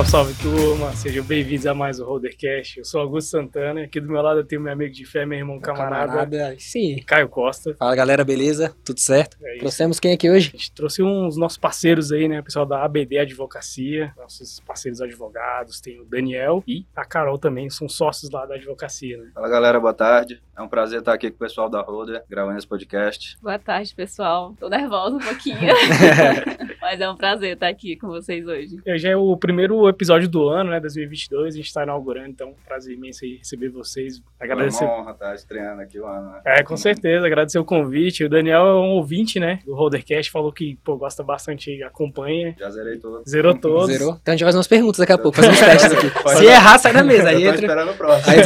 Salve, salve turma, sejam bem-vindos a mais um Rodercast. Eu sou Augusto Santana, aqui do meu lado eu tenho meu amigo de fé, meu irmão camarada, Camarada, sim. Caio Costa. Fala galera, beleza? Tudo certo? É. Trouxemos quem aqui hoje? A gente trouxe uns nossos parceiros aí, né? O pessoal da ABD Advocacia, nossos parceiros advogados, tem o Daniel e a Carol também, são sócios lá da advocacia, né? Fala galera, boa tarde. É um prazer estar aqui com o pessoal da Roder, gravando esse podcast. Boa tarde, pessoal. Tô nervosa um pouquinho, mas é um prazer estar aqui com vocês hoje. E Já é o primeiro episódio do ano, né? 2022, a gente tá inaugurando, então é um prazer imenso aí receber vocês. Agradecer. É uma honra estar estreando aqui o ano. Né? É, com certeza, agradecer o convite. O Daniel é um ouvinte, né, do Rodercast, falou que, pô, gosta bastante, acompanha, Já zerei todo. zerou todos. Zerou? Então a gente vai fazer umas perguntas daqui a pouco, fazer uns testes aqui. Pode- Se errar, sai da mesa. Aí entra. esperando o próximo. Aí.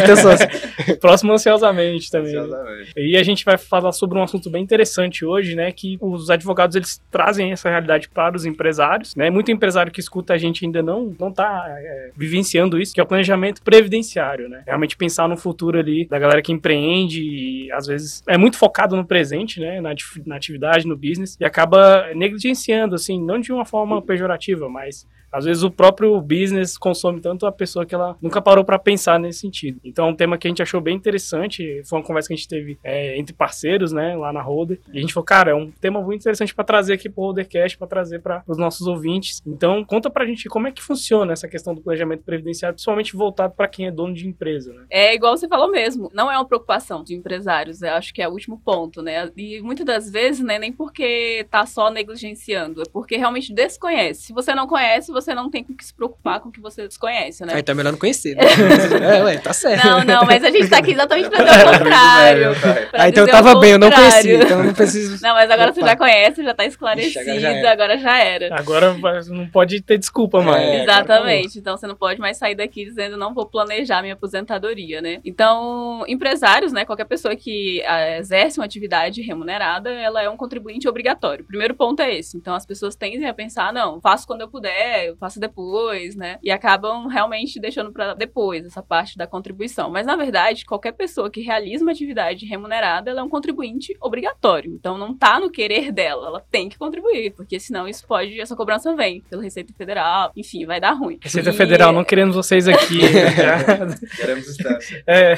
Próximo ansiosamente também. Ansiosamente. E a gente vai falar sobre um assunto bem interessante hoje, né? Que os advogados eles trazem essa realidade para os empresários, né? Muito empresário que escuta a gente ainda não não tá é, vivenciando isso, que é o planejamento previdenciário, né? Realmente pensar no futuro ali da galera que empreende e às vezes é muito focado no presente, né? Na, na atividade, no business e acaba negligenciando, assim, não de uma forma pejorativa, mas às vezes o próprio business consome tanto a pessoa que ela nunca parou para pensar nesse sentido. Então é um tema que a gente achou bem interessante. Foi uma conversa que a gente teve é, entre parceiros, né, lá na Roder. E a gente falou, cara, é um tema muito interessante para trazer aqui pro Rodercast, para trazer para os nossos ouvintes. Então conta pra gente como é que funciona essa questão do planejamento previdenciário, principalmente voltado para quem é dono de empresa, né? É igual você falou mesmo, não é uma preocupação de empresários, eu acho que é o último ponto, né? E muitas das vezes, né, nem porque tá só negligenciando, é porque realmente desconhece. Se você não conhece, você não tem com que se preocupar com o que você desconhece, né? Aí então é melhor não conhecer. Né? é, ué, tá certo. Não, não, mas a gente tá aqui exatamente pra dizer o contrário. Ah, então eu tava bem, eu não conhecia, então eu não preciso. Não, mas agora você Opa. já conhece, já tá esclarecido, Ixi, agora já era. agora já era. Agora não pode ter desculpa mais. É, Exatamente. Então você não pode mais sair daqui dizendo não vou planejar minha aposentadoria, né? Então, empresários, né? Qualquer pessoa que ah, exerce uma atividade remunerada, ela é um contribuinte obrigatório. O primeiro ponto é esse. Então as pessoas tendem a pensar, não, faço quando eu puder, eu faço depois, né? E acabam realmente deixando pra depois essa parte da contribuição. Mas na verdade, qualquer pessoa que realiza uma atividade remunerada, ela é um contribuinte obrigatório. Então não tá no querer dela, ela tem que contribuir, porque senão isso pode, essa cobrança vem pela Receita Federal, enfim, vai dar ruim. Receita E- Federal, não queremos vocês aqui. né? Queremos instância. é,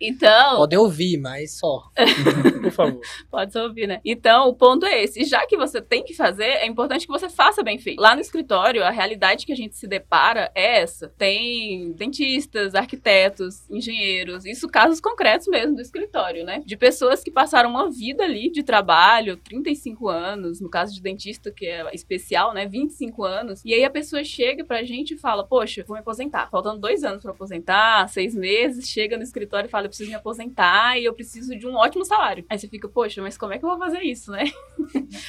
Então, Podem ouvir, mas só. por favor. Pode só ouvir, né? Então, o ponto é esse. Já que você tem que fazer, é importante que você faça bem feito. Lá no escritório, a realidade que a gente se depara é essa. Tem dentistas, arquitetos, engenheiros, isso casos concretos mesmo do escritório, né? De pessoas que passaram uma vida ali de trabalho, 35 anos, no caso de dentista, que é especial, né? 25 anos. E aí a pessoa chega pra gente e fala: Poxa, vou me aposentar. Faltando dois anos pra aposentar, seis meses, chega no escritório e fala: Eu preciso me aposentar e eu preciso de um ótimo salário. Aí você fica, poxa, mas como é que eu vou fazer isso, né?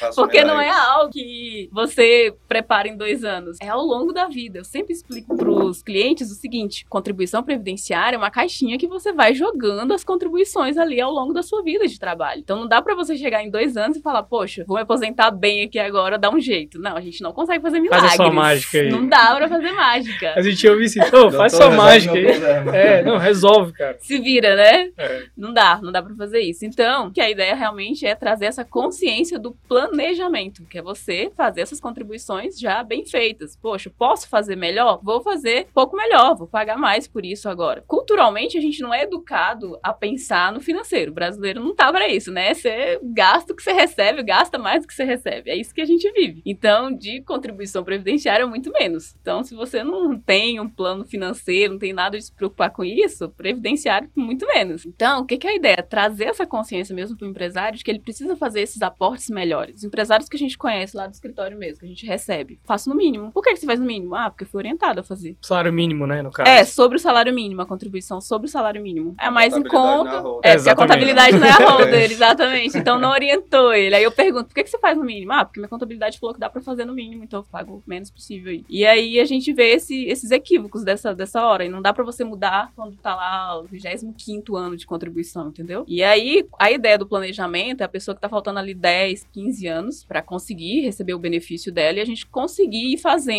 Não Porque não é algo que você prepara em dois anos. É ao longo da vida. Eu sempre explico pros clientes o seguinte: contribuição previdenciária é uma caixinha que você vai jogando as contribuições ali ao longo da sua vida de trabalho. Então não dá pra você chegar em dois anos e falar, poxa, vou me aposentar bem aqui agora, dá um jeito. Não, a gente não consegue fazer Faz a milagres. sua mágica aí. Não dá pra fazer mágica. A gente ouve assim, ô, faz sua mágica aí. É, não, resolve, cara. se vira, né? É. Não dá, não dá pra fazer isso. Então, que a ideia realmente é trazer essa consciência do planejamento, que é você fazer essas contribuições já bem feitas. Poxa, posso fazer melhor? Vou fazer pouco melhor, vou pagar mais por isso agora. Culturalmente, a gente não é educado a pensar no financeiro. O brasileiro não tá pra isso, né? Você gasta o que você recebe, gasta mais do que você recebe. É isso que a gente vive. Então, de contribuição previdenciária, muito menos. Então, se você não tem um plano financeiro, não tem nada de se preocupar com isso, previdenciário, muito menos. Então, o que, é a ideia? Trazer essa consciência mesmo para o empresário de que ele precisa fazer esses aportes melhores. Os empresários que a gente conhece lá do escritório mesmo, que a gente recebe, faço no mínimo. Por que, que você faz no mínimo? Ah, porque eu fui orientado a fazer. Salário mínimo, né, no caso. É, sobre o salário mínimo, a contribuição sobre o salário mínimo. É mais em conta. É, porque a contabilidade não é a holder, exatamente. Então não orientou ele. Aí eu pergunto, por que, que você faz no mínimo? Ah, porque minha contabilidade falou que dá pra fazer no mínimo, então eu pago o menos possível aí. E aí a gente vê esse- esses equívocos dessa, dessa hora. E não dá pra você mudar quando tá lá o 25 ano de contribuição, entendeu? E aí a ideia do planejamento é a pessoa que tá faltando ali 10, 15 anos pra conseguir receber o benefício dela e a gente conseguir ir fazendo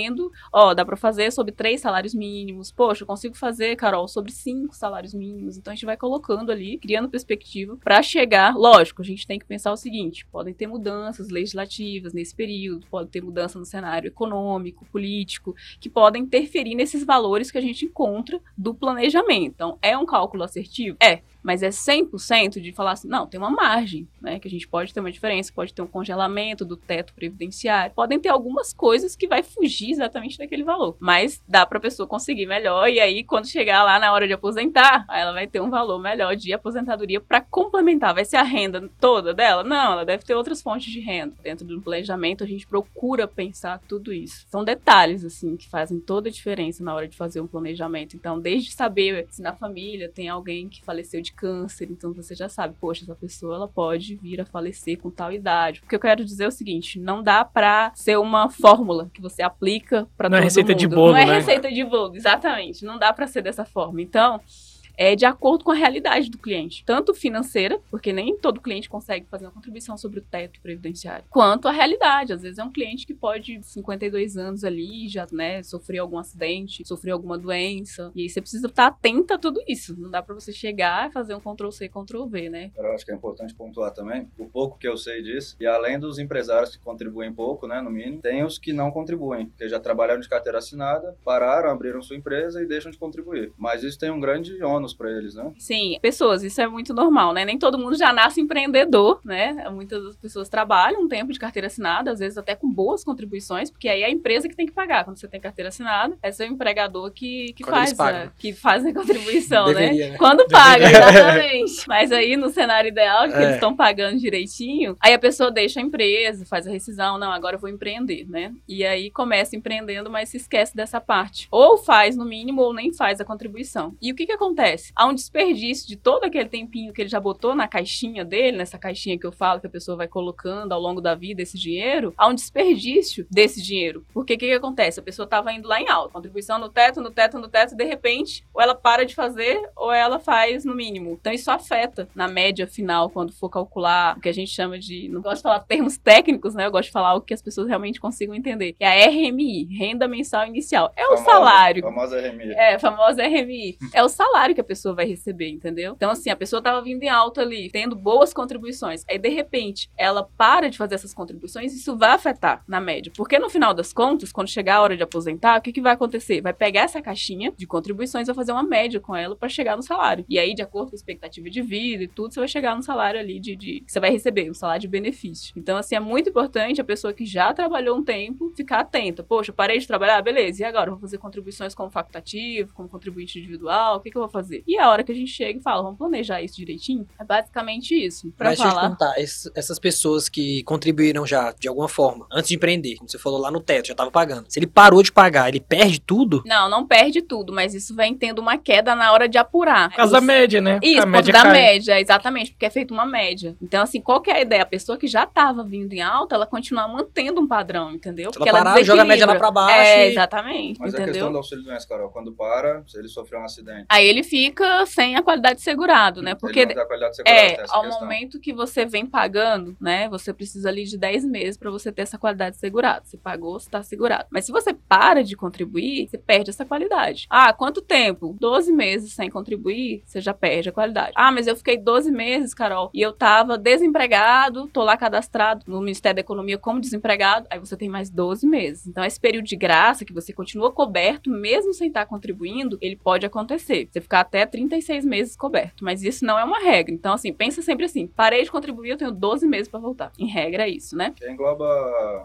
ó, dá para fazer sobre três salários mínimos. Poxa, eu consigo fazer, Carol, sobre cinco salários mínimos. Então a gente vai colocando ali, criando perspectiva para chegar. Lógico, a gente tem que pensar o seguinte: podem ter mudanças legislativas nesse período, pode ter mudança no cenário econômico, político, que podem interferir nesses valores que a gente encontra do planejamento. Então, é um cálculo assertivo? É mas é 100% de falar assim, não, tem uma margem, né, que a gente pode ter uma diferença, pode ter um congelamento do teto previdenciário, podem ter algumas coisas que vai fugir exatamente daquele valor, mas dá para a pessoa conseguir melhor e aí quando chegar lá na hora de aposentar, ela vai ter um valor melhor de aposentadoria para complementar, vai ser a renda toda dela? Não, ela deve ter outras fontes de renda. Dentro do planejamento a gente procura pensar tudo isso. São detalhes assim que fazem toda a diferença na hora de fazer um planejamento. Então, desde saber se na família tem alguém que faleceu de câncer, então você já sabe, poxa, essa pessoa ela pode vir a falecer com tal idade. O que eu quero dizer é o seguinte, não dá para ser uma fórmula que você aplica para todo Não é receita mundo. de bolo, Não é né? receita de bolo, exatamente. Não dá para ser dessa forma. Então, é de acordo com a realidade do cliente, tanto financeira, porque nem todo cliente consegue fazer uma contribuição sobre o teto previdenciário, quanto a realidade. Às vezes é um cliente que pode 52 anos ali, já, né, sofrer algum acidente, sofrer alguma doença, e aí você precisa estar atenta a tudo isso. Não dá para você chegar e fazer um Ctrl C, Ctrl V, né? Eu acho que é importante pontuar também o pouco que eu sei disso. E além dos empresários que contribuem pouco, né, no mínimo, tem os que não contribuem, porque já trabalharam de carteira assinada, pararam, abriram sua empresa e deixam de contribuir. Mas isso tem um grande ônus para eles, né? Sim, pessoas, isso é muito normal, né? Nem todo mundo já nasce empreendedor, né? Muitas das pessoas trabalham um tempo de carteira assinada, às vezes até com boas contribuições, porque aí é a empresa que tem que pagar. Quando você tem carteira assinada, é seu empregador que, que Quando faz a, que faz a contribuição, né? Deveria, né? Quando paga, exatamente. Mas aí, no cenário ideal, que É. eles estão pagando direitinho, aí a pessoa deixa a empresa, faz a rescisão, não, agora eu vou empreender, né? E aí começa empreendendo, mas se esquece dessa parte. Ou faz no mínimo, ou nem faz a contribuição. E o que que acontece? Há um desperdício de todo aquele tempinho que ele já botou na caixinha dele, nessa caixinha que eu falo que a pessoa vai colocando ao longo da vida esse dinheiro, há um desperdício desse dinheiro. Porque o que que acontece? A pessoa estava indo lá em alta, contribuição no teto, no teto, no teto, de repente, ou ela para de fazer, ou ela faz no mínimo. Então isso afeta na média final, quando for calcular o que a gente chama de. Não gosto de falar termos técnicos, né? Eu gosto de falar o que as pessoas realmente consigam entender. Que é a RMI, renda mensal inicial. É o Famosa- salário. Famosa RMI. É, a famosa RMI. É o salário que a pessoa vai receber, entendeu? Então, assim, a pessoa tava vindo em alta ali, tendo boas contribuições. Aí, de repente, ela para de fazer essas contribuições, isso vai afetar na média. Porque no final das contas, quando chegar a hora de aposentar, o que, que vai acontecer? Vai pegar essa caixinha de contribuições e vai fazer uma média com ela para chegar no salário. E aí, de acordo com a expectativa de vida e tudo, você vai chegar no salário ali de, de você vai receber, um salário de benefício. Então, assim, é muito importante a pessoa que já trabalhou um tempo ficar atenta. Poxa, parei de trabalhar, beleza. E agora? Vou fazer contribuições como facultativo, como contribuinte individual, o que, que eu vou fazer? E a hora que a gente chega e fala, vamos planejar isso direitinho? É basicamente isso. Pra Mas deixa eu te falar. es- essas pessoas que contribuíram já, de alguma forma, antes de empreender, como você falou lá no teto, já tava pagando. Se ele parou de pagar, ele perde tudo? Não, não perde tudo, mas isso vem tendo uma queda na hora de apurar. Por causa da média, né? Isso, a por média da cai. média, exatamente, porque é feita uma média. Então, assim, qual que é a ideia? A pessoa que já estava vindo em alta, ela continuar mantendo um padrão, entendeu? Se ela parar, joga a média lá pra baixo É, e- exatamente, Mas a questão entendeu? do auxílio doença, Carol, quando para, se ele sofreu um acidente, Aí ele fica sem a qualidade de segurado, né? Porque ele não qualidade de É, ao questão. momento que você vem pagando, né? Você precisa ali de 10 meses para você ter essa qualidade segurada. Você pagou, você tá segurado. Mas se você para de contribuir, você perde essa qualidade. Ah, quanto tempo? 12 meses sem contribuir, você já perde a qualidade. Ah, mas eu fiquei 12 meses, Carol, e eu tava desempregado, tô lá cadastrado no Ministério da Economia como desempregado, aí você tem mais 12 meses. Então, esse período de graça que você continua coberto, mesmo sem estar contribuindo, ele pode acontecer. Você ficar até 36 meses coberto. Mas isso não é uma regra. Então, assim, pensa sempre assim: parei de contribuir, eu tenho 12 meses pra voltar. Em regra, é isso, né? Que engloba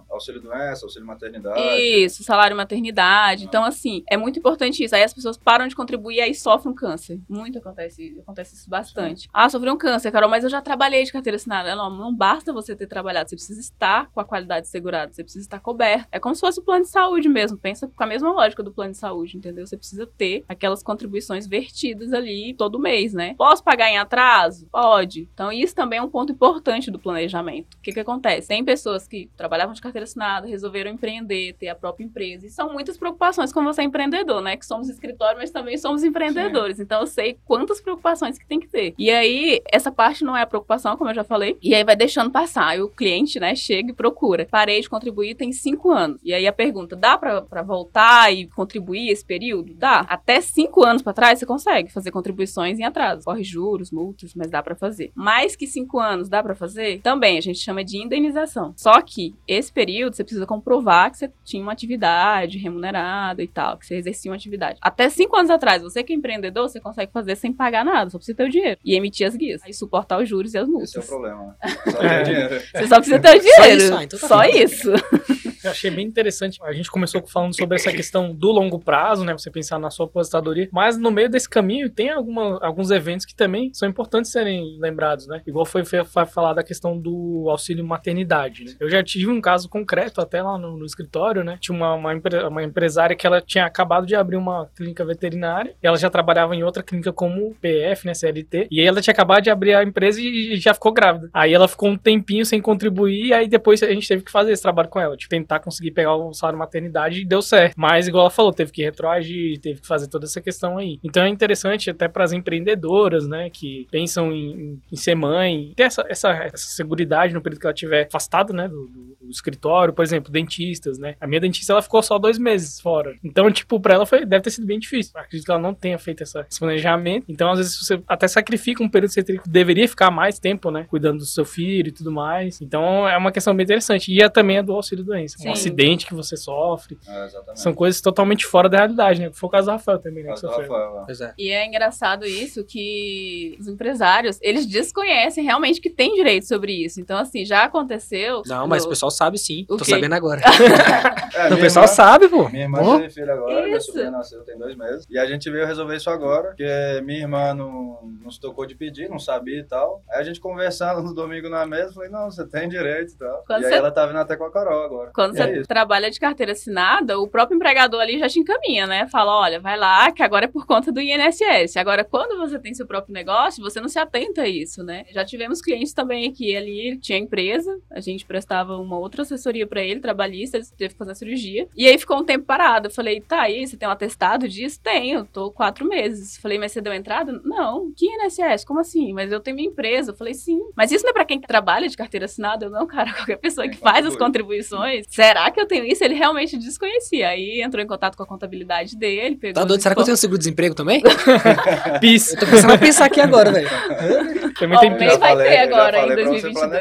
auxílio doença, auxílio maternidade. Isso, salário maternidade. Então, assim, é muito importante isso. Aí as pessoas param de contribuir e aí sofrem um câncer. Muito acontece, acontece isso bastante. Ah, sofri um câncer, Carol, mas eu já trabalhei de carteira assinada. Não, não basta você ter trabalhado, você precisa estar com a qualidade segurada, você precisa estar coberto. É como se fosse o plano de saúde mesmo. Pensa com a mesma lógica do plano de saúde, entendeu? Você precisa ter aquelas contribuições vertidas ali todo mês, né? Posso pagar em atraso? Pode. Então, isso também é um ponto importante do planejamento. O que que acontece? Tem pessoas que trabalhavam de carteira assinada, resolveram empreender, ter a própria empresa. E são muitas preocupações como você é empreendedor, né? Que somos escritório, mas também somos empreendedores. Sim. Então, eu sei quantas preocupações que tem que ter. E aí, essa parte não é a preocupação, como eu já falei. E aí vai deixando passar. Aí o cliente, né, chega e procura. Parei de contribuir tem cinco anos. E aí a pergunta, dá para voltar e contribuir esse período? Dá. Até cinco anos para trás, você consegue fazer contribuições em atraso. Corre juros, multas, mas dá para fazer. Mais que cinco anos, dá para fazer? Também, a gente chama de indenização. Só que esse período, você precisa comprovar que você tinha uma atividade remunerada e tal, que você exercia uma atividade. Até cinco anos atrás, você que é empreendedor, você consegue fazer sem pagar nada, só precisa ter o dinheiro. E emitir as guias. Aí suportar os juros e as multas. Esse é o problema. Né? Só ter dinheiro. Você só precisa ter o dinheiro. Só isso. Ah, então tá só isso. Eu achei bem interessante. A gente começou falando sobre essa questão do longo prazo, né? Você pensar na sua aposentadoria. Mas no meio desse caminho tem alguma, alguns eventos que também são importantes serem lembrados, né? Igual foi, foi falar da questão do auxílio maternidade. Né? Eu já tive um caso concreto até lá no, no escritório, né? Tinha uma, uma, uma, empresária que ela tinha acabado de abrir uma clínica veterinária e ela já trabalhava em outra clínica como PF, né? CLT. E aí ela tinha acabado de abrir a empresa e já ficou grávida. Aí ela ficou um tempinho sem contribuir e aí depois a gente teve que fazer esse trabalho com ela, de tentar conseguir pegar o salário maternidade e deu certo. Mas, igual ela falou, teve que retroagir, teve que fazer toda essa questão aí. Então é interessante até para as empreendedoras, né, que pensam em, em, ser mãe, ter essa, essa, essa segurança no período que ela estiver afastada, né, do, do, escritório, por exemplo, dentistas, né. A minha dentista, ela ficou só dois meses fora. Então, tipo, para ela foi, deve ter sido bem difícil. acredito que ela não tenha feito essa, esse planejamento. Então, às vezes, você até sacrifica um período que você deveria ficar mais tempo, né, cuidando do seu filho e tudo mais. Então, é uma questão bem interessante. E é também a do auxílio doença. Sim. Um acidente que você sofre. É, são coisas totalmente fora da realidade, né? Foi o caso do Rafael também, né? Rafael, é. E é engraçado isso que os empresários, eles desconhecem realmente que tem direito sobre isso. Então, assim, já aconteceu. Não, mas o pessoal sabe sim. O Tô quê? sabendo agora. é, o pessoal irmã, sabe, pô. Minha irmã oh. teve filho agora, minha sobrinha nasceu tem dois meses. E a gente veio resolver isso agora, porque minha irmã não, não se tocou de pedir, não sabia e tal. Aí a gente conversando no domingo na mesa, falei, não, você tem direito e tal. Quando e aí ela tá vindo até com a Carol agora. Quando você é trabalha de carteira assinada, o próprio empregador ali já te encaminha, né? Fala, olha, vai lá, que agora é por conta do INSS. Agora, quando você tem seu próprio negócio, você não se atenta a isso, né? Já tivemos clientes também que ali tinha empresa, a gente prestava uma outra assessoria para ele, trabalhista, ele teve que fazer a cirurgia. E aí ficou um tempo parado. Eu falei, tá aí, você tem um atestado disso? Tenho, tô quatro meses. Falei, mas você deu entrada? Não. Que INSS? Como assim? Mas eu tenho minha empresa. Eu falei, sim. Mas isso não é pra quem trabalha de carteira assinada? Eu, não, cara, qualquer pessoa que faz as contribuições. Será que eu tenho isso? Ele realmente desconhecia. Aí entrou em contato com a contabilidade dele, pegou. Tá doido? Será que eu tenho seguro-desemprego também? Pis. Eu tô pensando a pensar aqui agora, velho. Tem muito vai ter agora, em 2022.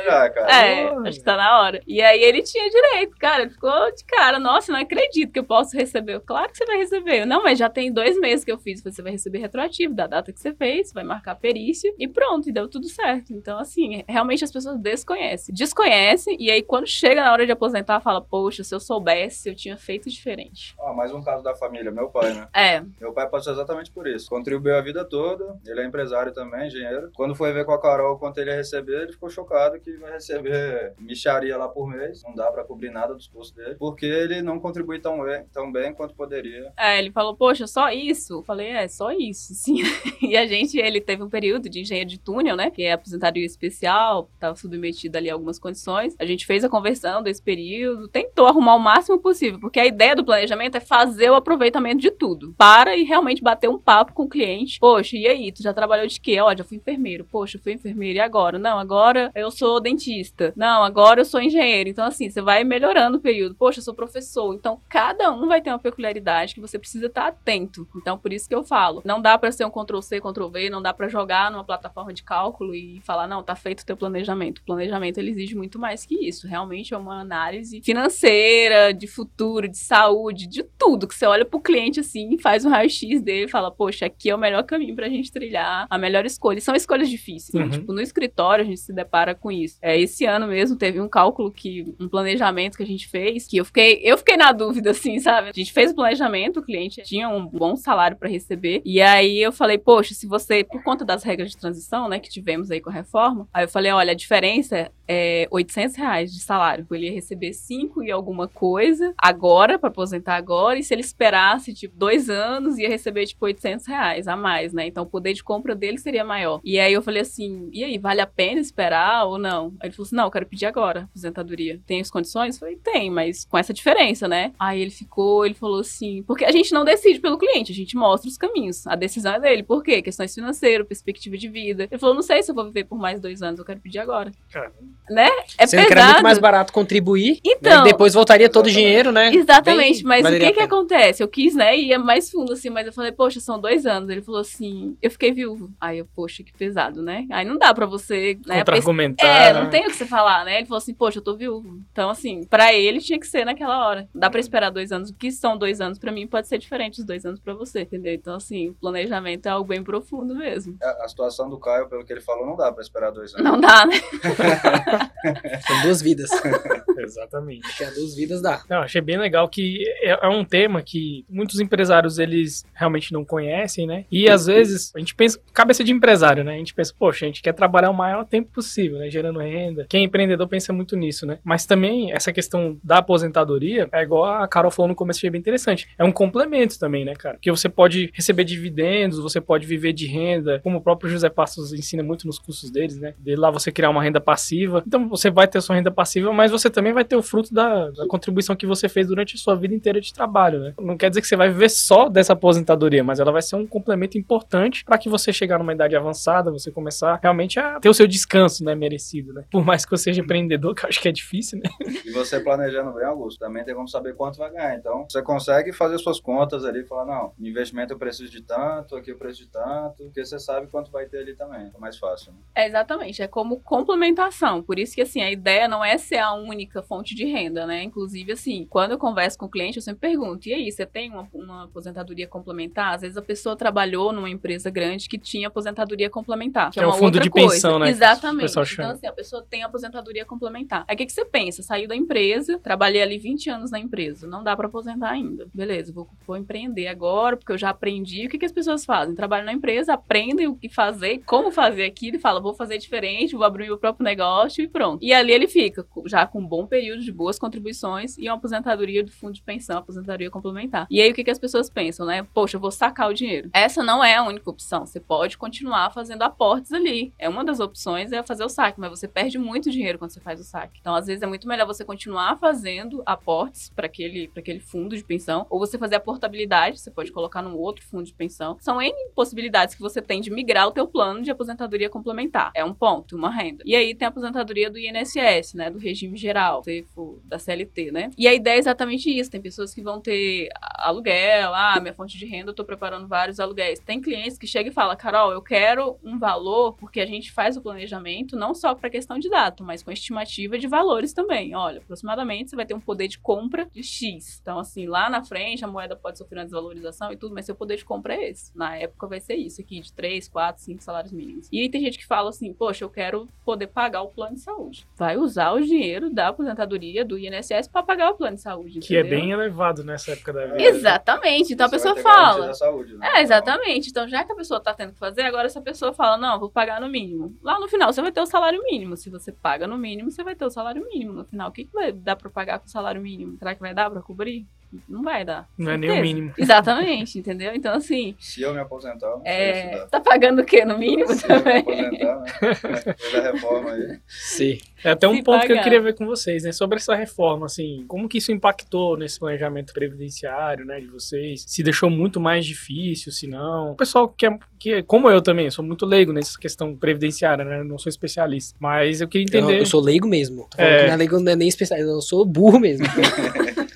É, acho que tá na hora. E aí ele tinha direito, cara. Ficou de cara. Nossa, não acredito que eu posso receber. Claro que você vai receber. Não, mas já tem dois meses que eu fiz. Você vai receber retroativo da data que você fez, vai marcar perícia e pronto, e deu tudo certo. Então, assim, realmente as pessoas desconhecem. Desconhecem, e aí quando chega na hora de aposentar, fala, poxa, se eu soubesse, eu tinha feito diferente. Mais um caso da família, meu pai, né? É. Meu pai passou exatamente por isso. Contribuiu a vida toda, ele é empresário também, engenheiro. Quando foi ver com a Carol quanto ele ia receber, ele ficou chocado que vai receber micharia lá por mês, não dá para cobrir nada dos custos dele, porque ele não contribui tão bem, tão bem quanto poderia. É, ele falou, poxa, só isso? Eu falei, é, só isso, sim. e a gente, ele teve um período de engenheiro de túnel, né, que é aposentadoria especial, estava submetido ali a algumas condições. A gente fez a conversão desse período, tentou arrumar o máximo possível, porque a ideia do planejamento é fazer o aproveitamento de tudo. Para e realmente bater um papo com o cliente. Poxa, e aí, tu já trabalhou de quê? Ó, já fui enfermeiro. Poxa, fui enfermeiro, e agora? Não, agora eu sou dentista. Não, agora eu sou engenheiro. Então, assim, você vai melhorando o período. Poxa, eu sou professor. Então, cada um vai ter uma peculiaridade que você precisa estar atento. Então, por isso que eu falo, não dá para ser um Ctrl-C, Ctrl-V, não dá para jogar numa plataforma de cálculo e falar, não, tá feito o teu planejamento. O planejamento, ele exige muito mais que isso. Realmente é uma análise financeira, de futuro, de saúde, de tudo. Que você olha pro cliente, assim, faz um raio-x dele e fala, poxa, aqui é o melhor caminho pra gente trilhar, a melhor escolha. E são escolhas difíceis altíssima. Uhum. Tipo, no escritório a gente se depara com isso. É, esse ano mesmo teve um cálculo que, um planejamento que a gente fez, que eu fiquei, eu fiquei na dúvida, assim, sabe? A gente fez o planejamento, o cliente tinha um bom salário para receber, e aí eu falei, poxa, se você, por conta das regras de transição, né, que tivemos aí com a reforma, aí eu falei, olha, a diferença é 800 reais de salário. Ele ia receber 5 e alguma coisa agora, para aposentar agora, e se ele esperasse, tipo, dois anos, ia receber, tipo, 800 reais a mais, né? Então o poder de compra dele seria maior. E aí eu falei assim, e aí, vale a pena esperar ou não? Aí ele falou assim, não, eu quero pedir agora, aposentadoria. Tem as condições? Eu falei, tem, mas com essa diferença, né? Aí ele ficou, ele falou assim, porque a gente não decide pelo cliente, a gente mostra os caminhos. A decisão é dele. Por quê? Questões financeiras, perspectiva de vida. Ele falou, não sei se eu vou viver por mais dois anos, eu quero pedir agora. Cara, Né? É Sendo que pesado. era muito mais barato contribuir, Então, né, e depois voltaria todo o dinheiro, né? Exatamente, Bem, mas o que a que pena. acontece? Eu quis, né, ir mais fundo, assim, mas eu falei, poxa, são dois anos. Ele falou assim, eu fiquei viúvo. Aí eu, poxa, que pesado, né? Aí não dá pra você, né, contra-argumentar. é, né? não tem o que você falar, né? Ele falou assim, poxa, eu tô viúvo. Então, assim, pra ele tinha que ser naquela hora. Não dá pra esperar dois anos. O que são dois anos pra mim pode ser diferente dos dois anos pra você, entendeu? Então, assim, planejamento é algo bem profundo mesmo. A, a situação do Caio, pelo que ele falou, não dá pra esperar dois anos. Não dá, né? São duas vidas. Exatamente. Porque a duas vidas dá. Não, achei bem legal que é, é um tema que muitos empresários eles realmente não conhecem, né? E às vezes a gente pensa, cabeça de empresário, né? A gente pensa, poxa, a gente quer trabalhar o maior tempo possível, né? Gerando renda. Quem é empreendedor pensa muito nisso, né? Mas também essa questão da aposentadoria é igual a Carol falou no começo, achei bem interessante. É um complemento também, né, cara? Porque você pode receber dividendos, você pode viver de renda, como o próprio José Passos ensina muito nos cursos deles, né? De lá você criar uma renda passiva. Então você vai ter sua renda passiva, mas você também vai ter o fruto da, da contribuição que você fez durante a sua vida inteira de trabalho, né? Não quer dizer que você vai viver só dessa aposentadoria, mas ela vai ser um complemento importante para que você chegar numa idade avançada, você começar realmente a ter o seu descanso, né, merecido, né? Por mais que você seja empreendedor, que eu acho que é difícil, né? E você planejando bem, Augusto, também tem como saber quanto vai ganhar. Então, você consegue fazer suas contas ali e falar, não, investimento eu preciso de tanto, aqui eu preciso de tanto, porque você sabe quanto vai ter ali também. É mais fácil, né? É, exatamente, é como complementação. Por isso que, assim, a ideia não é ser a única fonte de renda, né? Inclusive, assim, quando eu converso com o cliente, eu sempre pergunto, e aí, você tem uma, uma aposentadoria complementar? Às vezes a pessoa trabalhou numa empresa grande que tinha aposentadoria complementar, que, Que é é uma fundo de coisa. pensão, né, Exatamente. Então, assim, a pessoa tem aposentadoria complementar. Aí, o que, que você pensa? Saiu da empresa, trabalhei ali 20 anos na empresa, não dá pra aposentar ainda. Beleza, vou, vou empreender agora, porque eu já aprendi. O que, que as pessoas fazem? Trabalham na empresa, aprendem o que fazer, como fazer aquilo, e fala, vou fazer diferente, vou abrir meu próprio negócio e pronto. E ali ele fica, já com um bom período de boas contribuições e uma aposentadoria do fundo de pensão, aposentadoria complementar. E aí o que, que as pessoas pensam, né? Poxa, eu vou sacar o dinheiro. Essa não é a única opção. Você pode continuar fazendo aportes ali. É uma das opções é fazer o saque, mas você perde muito dinheiro quando você faz o saque. Então, às vezes, é muito melhor você continuar fazendo aportes para aquele, pra aquele fundo de pensão, ou você fazer a portabilidade, você pode colocar num outro fundo de pensão. São N possibilidades que você tem de migrar o teu plano de aposentadoria complementar. É um ponto, uma renda. E aí tem a aposentadoria do INSS, né, do regime geral, da CLT, né? E a ideia é exatamente isso. Tem pessoas que vão ter aluguel, ah, minha fonte de renda, eu tô preparando vários aluguéis. Tem clientes que chegam e falam, Carol, eu quero um valor, porque a gente faz o planejamento não só para questão de data, mas com estimativa de valores também. Olha, aproximadamente você vai ter um poder de compra de X. Então, assim, lá na frente a moeda pode sofrer uma desvalorização e tudo, mas seu poder de compra é esse. Na época vai ser isso aqui, de 3, 4, 5 salários mínimos. E aí tem gente que fala assim, poxa, eu quero poder pagar o plano de saúde. Vai usar o dinheiro da aposentadoria do INSS para pagar o plano de saúde. Que é bem elevado nessa época da vida. Exatamente. Então a pessoa fala. saúde, né? É, exatamente. Então, já que a pessoa tá tendo que fazer, agora essa pessoa fala, não, vou pagar no mínimo. Lá no final, você vai ter o salário mínimo. Se você paga no mínimo, você vai ter o salário mínimo. No final, o que, que vai dar pra pagar com o salário mínimo? Será que vai dar pra cobrir? Não vai dar. Não é nem o Certeza. mínimo. Exatamente, entendeu? Então, assim, Se eu me aposentar, eu é, se tá pagando o quê? No mínimo Se eu me também? aposentar, né? Depois da reforma aí. Sim. É até um Se ponto que eu pagar. queria ver com vocês, né? Sobre essa reforma, assim, como que isso impactou nesse planejamento previdenciário, né, de vocês? Se deixou muito mais difícil, se não. O pessoal que é, que é- como eu também, sou muito leigo nessa questão previdenciária, né? Não sou especialista. Mas eu queria Eu, entender. eu sou leigo mesmo. Tô falando É. que não é leigo, não é nem especialista, eu sou burro mesmo.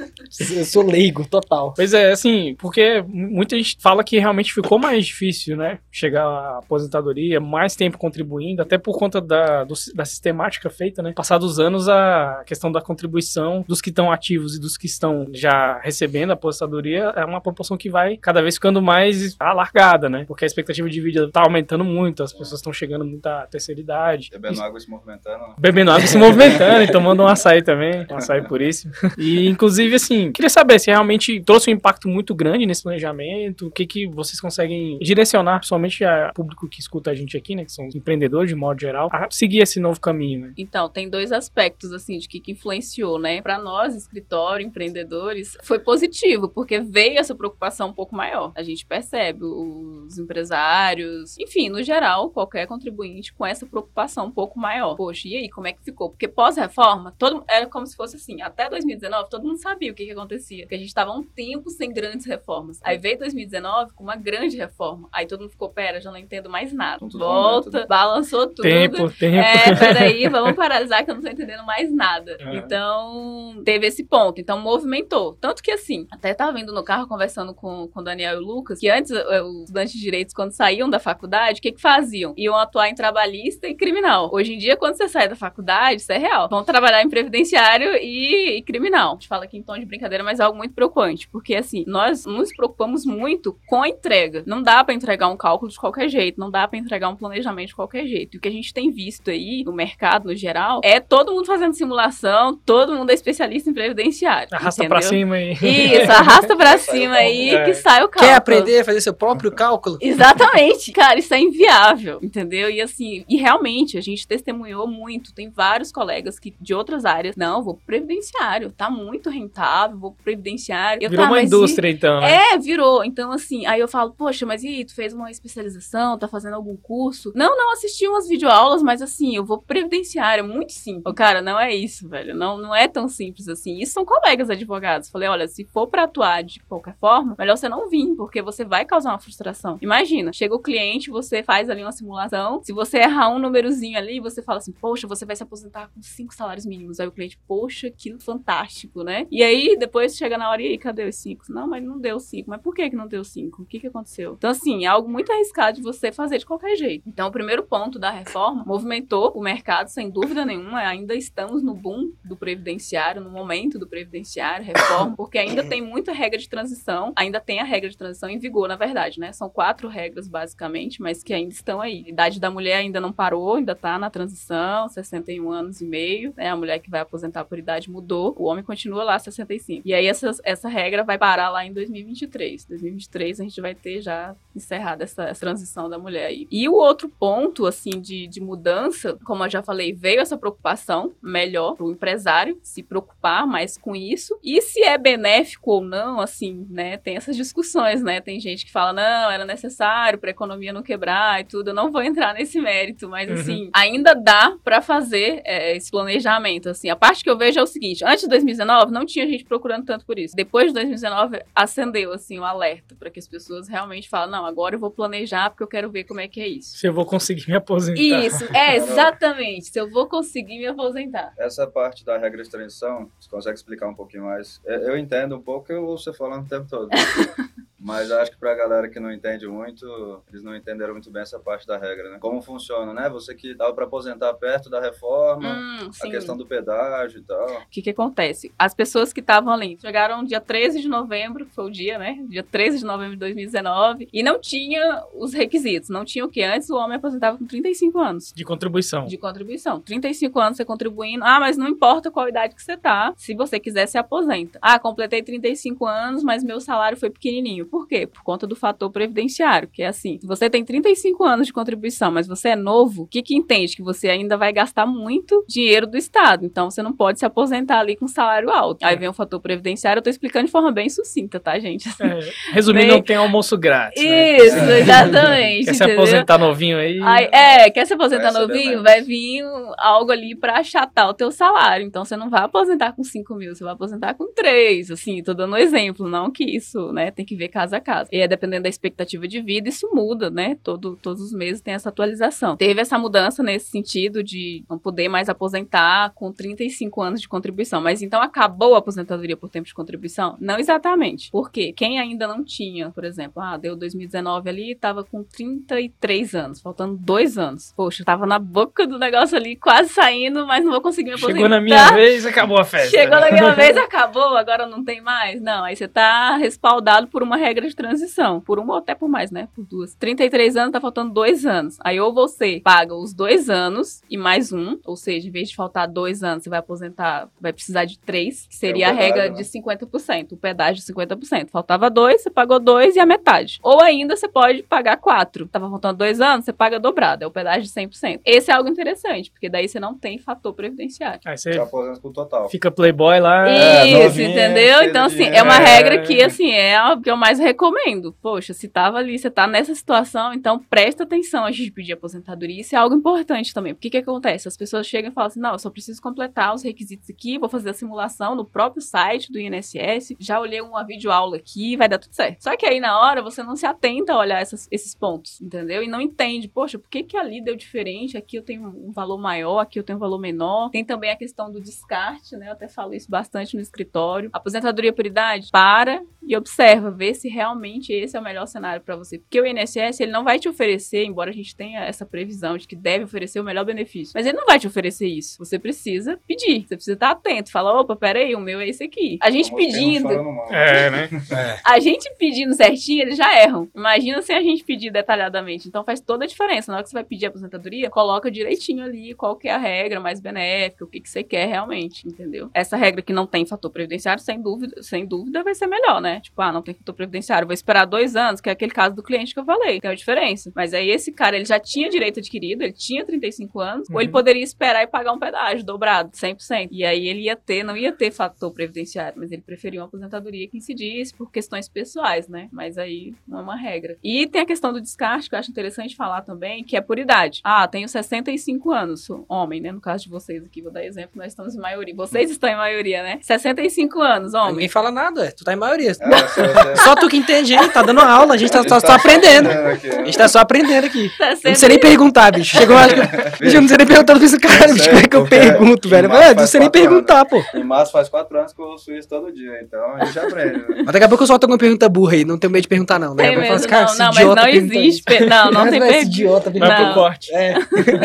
Eu sou leigo, total. Pois é, assim, porque muita gente fala que realmente ficou mais difícil, né? Chegar à aposentadoria, mais tempo contribuindo, até por conta da, do- da sistemática feita, né? Passados os anos, a questão da contribuição dos que estão ativos e dos que estão já recebendo a aposentadoria é uma proporção que vai cada vez ficando mais alargada, né? Porque a expectativa de vida tá aumentando muito, as pessoas estão chegando muito à terceira idade. Bebendo água e se movimentando. né? Bebendo água e se movimentando e tomando um açaí também, um açaí puríssimo. E, inclusive, assim, queria saber se realmente trouxe um impacto muito grande nesse planejamento, o que que vocês conseguem direcionar, principalmente a público que escuta a gente aqui, né, que são empreendedores de modo geral, a seguir esse novo caminho, né? Então, tem dois aspectos, assim, de que, que influenciou, né? Pra nós, escritório, empreendedores, foi positivo, porque veio essa preocupação um pouco maior. A gente percebe os empresários, enfim, no geral, qualquer contribuinte com essa preocupação um pouco maior. Poxa, e aí, como é que ficou? Porque pós-reforma, todo era como se fosse assim, até 2019, todo mundo sabia o que, que acontecia, porque a gente tava um tempo sem grandes reformas. Aí veio 2019 com uma grande reforma. Aí todo mundo ficou, pera, já não entendo mais nada. Então, tudo Volta, né? balançou tudo. Tempo, tempo. É, peraí, vamos paralisar que eu não tô entendendo mais nada. É. Então, teve esse ponto. Então, movimentou. Tanto que, assim, até tava vindo no carro conversando com, com o Daniel e o Lucas, que antes eh, os estudantes de direitos, quando saíam da faculdade, o que que faziam? Iam atuar em trabalhista e criminal. Hoje em dia, quando você sai da faculdade, isso é real. Vão trabalhar em previdenciário e, e criminal. A gente fala aqui em tom de brincadeira, mas é algo muito preocupante. Porque, assim, nós nos preocupamos muito com a entrega. Não dá pra entregar um cálculo de qualquer jeito, não dá pra entregar um planejamento de qualquer jeito. E o que a gente tem visto aí no mercado, no geral, é todo mundo fazendo simulação, todo mundo é especialista em previdenciário. Arrasta pra cima e... Isso, arrasta pra cima aí É. que sai o cálculo. Quer aprender a fazer seu próprio cálculo? Exatamente, cara, isso é inviável, entendeu? E assim, e realmente a gente testemunhou muito. Tem vários colegas que de outras áreas, não, vou pro previdenciário, tá muito rentável, vou pro previdenciário. Eu, Virou tá, uma mas e- indústria, então, né? é, virou. Então, assim, aí eu falo, poxa, mas e aí, tu fez uma especialização, tá fazendo algum curso? Não, não, assisti umas videoaulas, mas assim, eu vou pro previdenciário, é muito simples. Ô, cara, não é isso, velho. Não, não é tão simples assim. Isso são colegas advogados. Falei, olha, se for pra atuar de qualquer forma, melhor você não vir, porque você vai causar uma frustração. Imagina, chega o cliente, você faz ali uma simulação, se você errar um númerozinho ali, você fala assim, poxa, você vai se aposentar com cinco salários mínimos. Aí o cliente, poxa, que fantástico, né? E aí, depois chega na hora, e aí, cadê os cinco? Não, mas não deu cinco. Mas por que que não deu cinco? O que que aconteceu? Então, assim, é algo muito arriscado de você fazer de qualquer jeito. Então, o primeiro ponto da reforma movimentou o mercado, sem dúvida nenhuma. Ainda estamos no boom do previdenciário, no momento do previdenciário, reforma, porque ainda tem muita regra de transição, ainda tem a regra de transição em vigor, na verdade, né? São quatro regras, basicamente, mas que ainda estão aí. A idade da mulher ainda não parou, ainda tá na transição, 61 anos e meio, né? A mulher que vai aposentar por idade mudou, o homem continua lá, 65. E aí essa, essa regra vai parar lá em 2023. 2023 a gente vai ter já encerrado essa, essa transição da mulher aí. E o outro ponto, assim, de, de mudança, como eu já falei, veio essa preocupação melhor pro empresário se preocupar mais com isso. E se é benéfico ou não, assim, né? Tem essas discussões, né? Tem gente que fala, não, era necessário pra economia não quebrar e tudo. Eu não vou entrar nesse mérito, mas Uhum. assim, ainda dá pra fazer é, esse planejamento, assim. A parte que eu vejo é o seguinte, antes de 2019 não tinha gente procurando tanto por isso. Depois de 2019 acendeu, assim, o alerta pra que as pessoas realmente falem, não, agora eu vou planejar porque eu quero ver como é que é isso. Se eu vou conseguir me aposentar. Isso, é, exatamente. Se eu vou conseguir me aposentar. Essa parte da regra de transição, você consegue explicar um pouquinho mais? Eu, eu entendo um pouco, eu ouço você falando o tempo todo. Mas acho que pra galera que não entende muito, eles não entenderam muito bem essa parte da regra, né? Como funciona, né? Você que dava pra aposentar perto da reforma, Hum, a questão do pedágio e tal. O que que acontece? As pessoas que estavam ali chegaram dia 13 de novembro, foi o dia, né? Dia 13 de novembro de 2019, e não tinha os requisitos. Não tinha o que antes o homem aposentava com 35 anos. De contribuição. De contribuição. 35 anos você contribuindo. Ah, mas não importa qual idade que você tá. Se você quiser, se aposenta. Ah, completei 35 anos, mas meu salário foi pequenininho. Por quê? Por conta do fator previdenciário, que é assim. Se você tem 35 anos de contribuição, mas você é novo, o que que entende? Que você ainda vai gastar muito dinheiro do Estado. Então, você não pode se aposentar ali com salário alto. Aí vem o fator previdenciário. Eu tô explicando de forma bem sucinta, tá, gente? É, resumindo, Bem- não tem almoço grátis. né? Isso, exatamente. Quer se entendeu? aposentar novinho aí? Aí, é, quer se aposentar receber novinho? Vai vir algo ali pra achatar o teu salário. Então você não vai aposentar com 5 mil, você vai aposentar com 3. Assim, tô dando um exemplo, não que isso, né? Tem que ver casa a casa. E é dependendo da expectativa de vida, isso muda, né? Todo, todos os meses tem essa atualização. Teve essa mudança nesse sentido de não poder mais aposentar com 35 anos de contribuição. Mas então acabou a aposentadoria por tempo de contribuição? Não exatamente. Porque quem ainda não tinha, por exemplo, ah, deu 2019 ali, tava com 33 anos, faltando dois anos. Poxa, tava na boca do negócio ali, quase saindo, mas não vou conseguir me aposentar. Chegou na minha vez, acabou a festa. Chegou naquela vez, acabou, agora não tem mais. Não, aí você tá respaldado por uma regra de transição. Por uma ou até por mais, né? Por duas. 33 anos, tá faltando dois anos. Aí ou você paga os dois anos e mais um, ou seja, em vez de faltar dois anos, você vai aposentar, vai precisar de três, que seria É a o regra pedágio, de 50%. O pedágio de 50%. Faltava dois, você pagou dois e a metade. Ou ainda você pode pagar quatro. Tava faltando dois anos, você paga dobrado. É o pedágio de 100%. Esse é algo interessante, porque daí você não tem fator previdenciário. Aí você Se aposenta com o total. fica playboy lá. É, Isso, novinha, entendeu? Então, assim, é uma É. regra que, assim, é a que eu mais recomendo. Poxa, se tava ali, você tá nessa situação, então presta atenção antes de pedir aposentadoria. Isso é algo importante também. Porque o que acontece? As pessoas chegam e falam assim, não, eu só preciso completar os requisitos aqui, vou fazer a simulação no próprio site do INSS, já olhei uma videoaula aqui, vai dar tudo certo. Só que aí, na hora, você não se atenta a olhar essas- esses pontos, entendeu? E não entende, poxa, por que que ali deu diferente? Aqui eu tenho um valor maior, aqui eu tenho um valor menor. Tem também a questão do descarte, né? Eu até falo isso bastante no escritório. Aposentadoria por idade, para e observa, vê se realmente esse é o melhor cenário para você. Porque o INSS, ele não vai te oferecer, embora a gente tenha essa previsão de que deve oferecer o melhor benefício, mas ele não vai te oferecer isso. Você precisa pedir, você precisa estar atento. Fala, opa, peraí, o meu é esse aqui. A gente Como pedindo. É, né? a gente pedindo certinho, eles já erram. Imagina se a gente pedir detalhadamente. Então faz toda a diferença. Na hora que você vai pedir aposentadoria, coloca direitinho ali qual que é a regra mais benéfica, o que, que você quer realmente, entendeu? Essa regra que não tem fator previdenciário, sem dúvida, sem dúvida, vai ser melhor, né? Tipo, ah, não tem fator previdenciário, vou esperar dois anos, que é aquele caso do cliente que eu falei. Tem a diferença. Mas aí esse cara, ele já tinha direito adquirido, ele tinha 35 anos, ou ele Uhum. poderia esperar e pagar um pedágio dobrado, 100%. E aí ele ia ter, não ia ter fator previdenciário, mas ele preferiu uma aposentadoria que incidisse por questões pessoais, né? Mas aí não é uma regra. E tem a questão do descarte, que eu acho interessante falar também, que é por idade. Ah, tenho 65 anos, homem, né? No caso de vocês aqui, vou dar exemplo, nós estamos em maioria. Vocês estão em maioria, né? 65 anos, homem. Ninguém fala nada, é. Tu tá em maioria. É, só, Só tu que entende, hein? Tá dando aula, a gente tá, a gente só, tá só aprendendo. aqui. A gente tá só aprendendo aqui. Eu não 60... sei nem perguntar, bicho. Chegou hora que eu, bicho, eu não sei nem perguntar, eu fiz o cara, Eu bicho, como é que eu pergunto, velho? "Ah, não sei nem perguntar, pô. Em março faz quatro anos que eu ouço isso todo dia, então a gente aprende. Né? Mas daqui a pouco eu solto alguma pergunta burra aí, não tenho medo de perguntar, não. A Tem mesmo, assim, cara, não, não, mas não pergunta existe. isso. per- Não, não tem Mas pergunta. idiota Vai pro corte. É.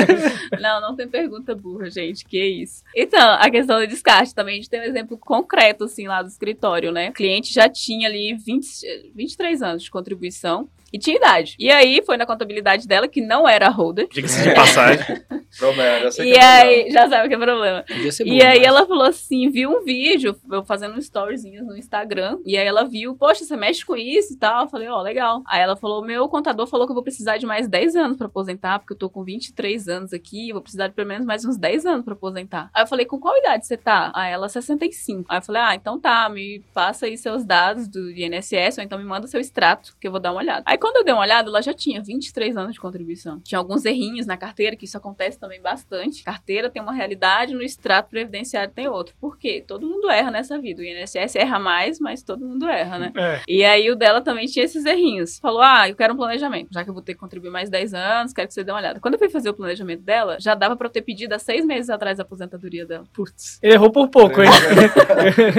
Não, não tem pergunta burra, gente. Que isso. Então, a questão do descarte também, a gente tem um exemplo concreto, assim, lá do escritório, né? O cliente já tinha ali 20, 23 anos de contribuição e tinha idade. E aí, foi na contabilidade dela, que não era holder. Diga-se de passagem. Problema, já sei E que é aí, já sabe o que é problema. Ser E aí mas- ela falou assim, viu um vídeo, eu fazendo um storyzinho no Instagram, e aí ela viu, poxa, você mexe com isso e tal. Eu falei, ó, legal. Aí ela falou, meu contador falou que eu vou precisar de mais 10 anos pra aposentar, porque eu tô com 23 anos aqui, vou precisar de pelo menos mais uns 10 anos pra aposentar. Aí eu falei, com qual idade você tá? Aí ela, 65. Aí eu falei, ah, então tá, me passa aí seus dados do INSS, ou então me manda seu extrato, que eu vou dar uma olhada. Aí quando eu dei uma olhada, ela já tinha 23 anos de contribuição. Tinha alguns errinhos na carteira, que isso acontece também bastante. Carteira tem uma realidade, no extrato previdenciário tem outro. Por quê? Todo mundo erra nessa vida. O INSS erra mais, mas todo mundo erra, né? É. E aí o dela também tinha esses errinhos. Falou: Ah, eu quero um planejamento. Já que eu vou ter que contribuir mais 10 anos, quero que você dê uma olhada. Quando eu fui fazer o planejamento dela, já dava pra eu ter pedido há seis meses atrás a aposentadoria dela. Putz. Ele errou por pouco, hein?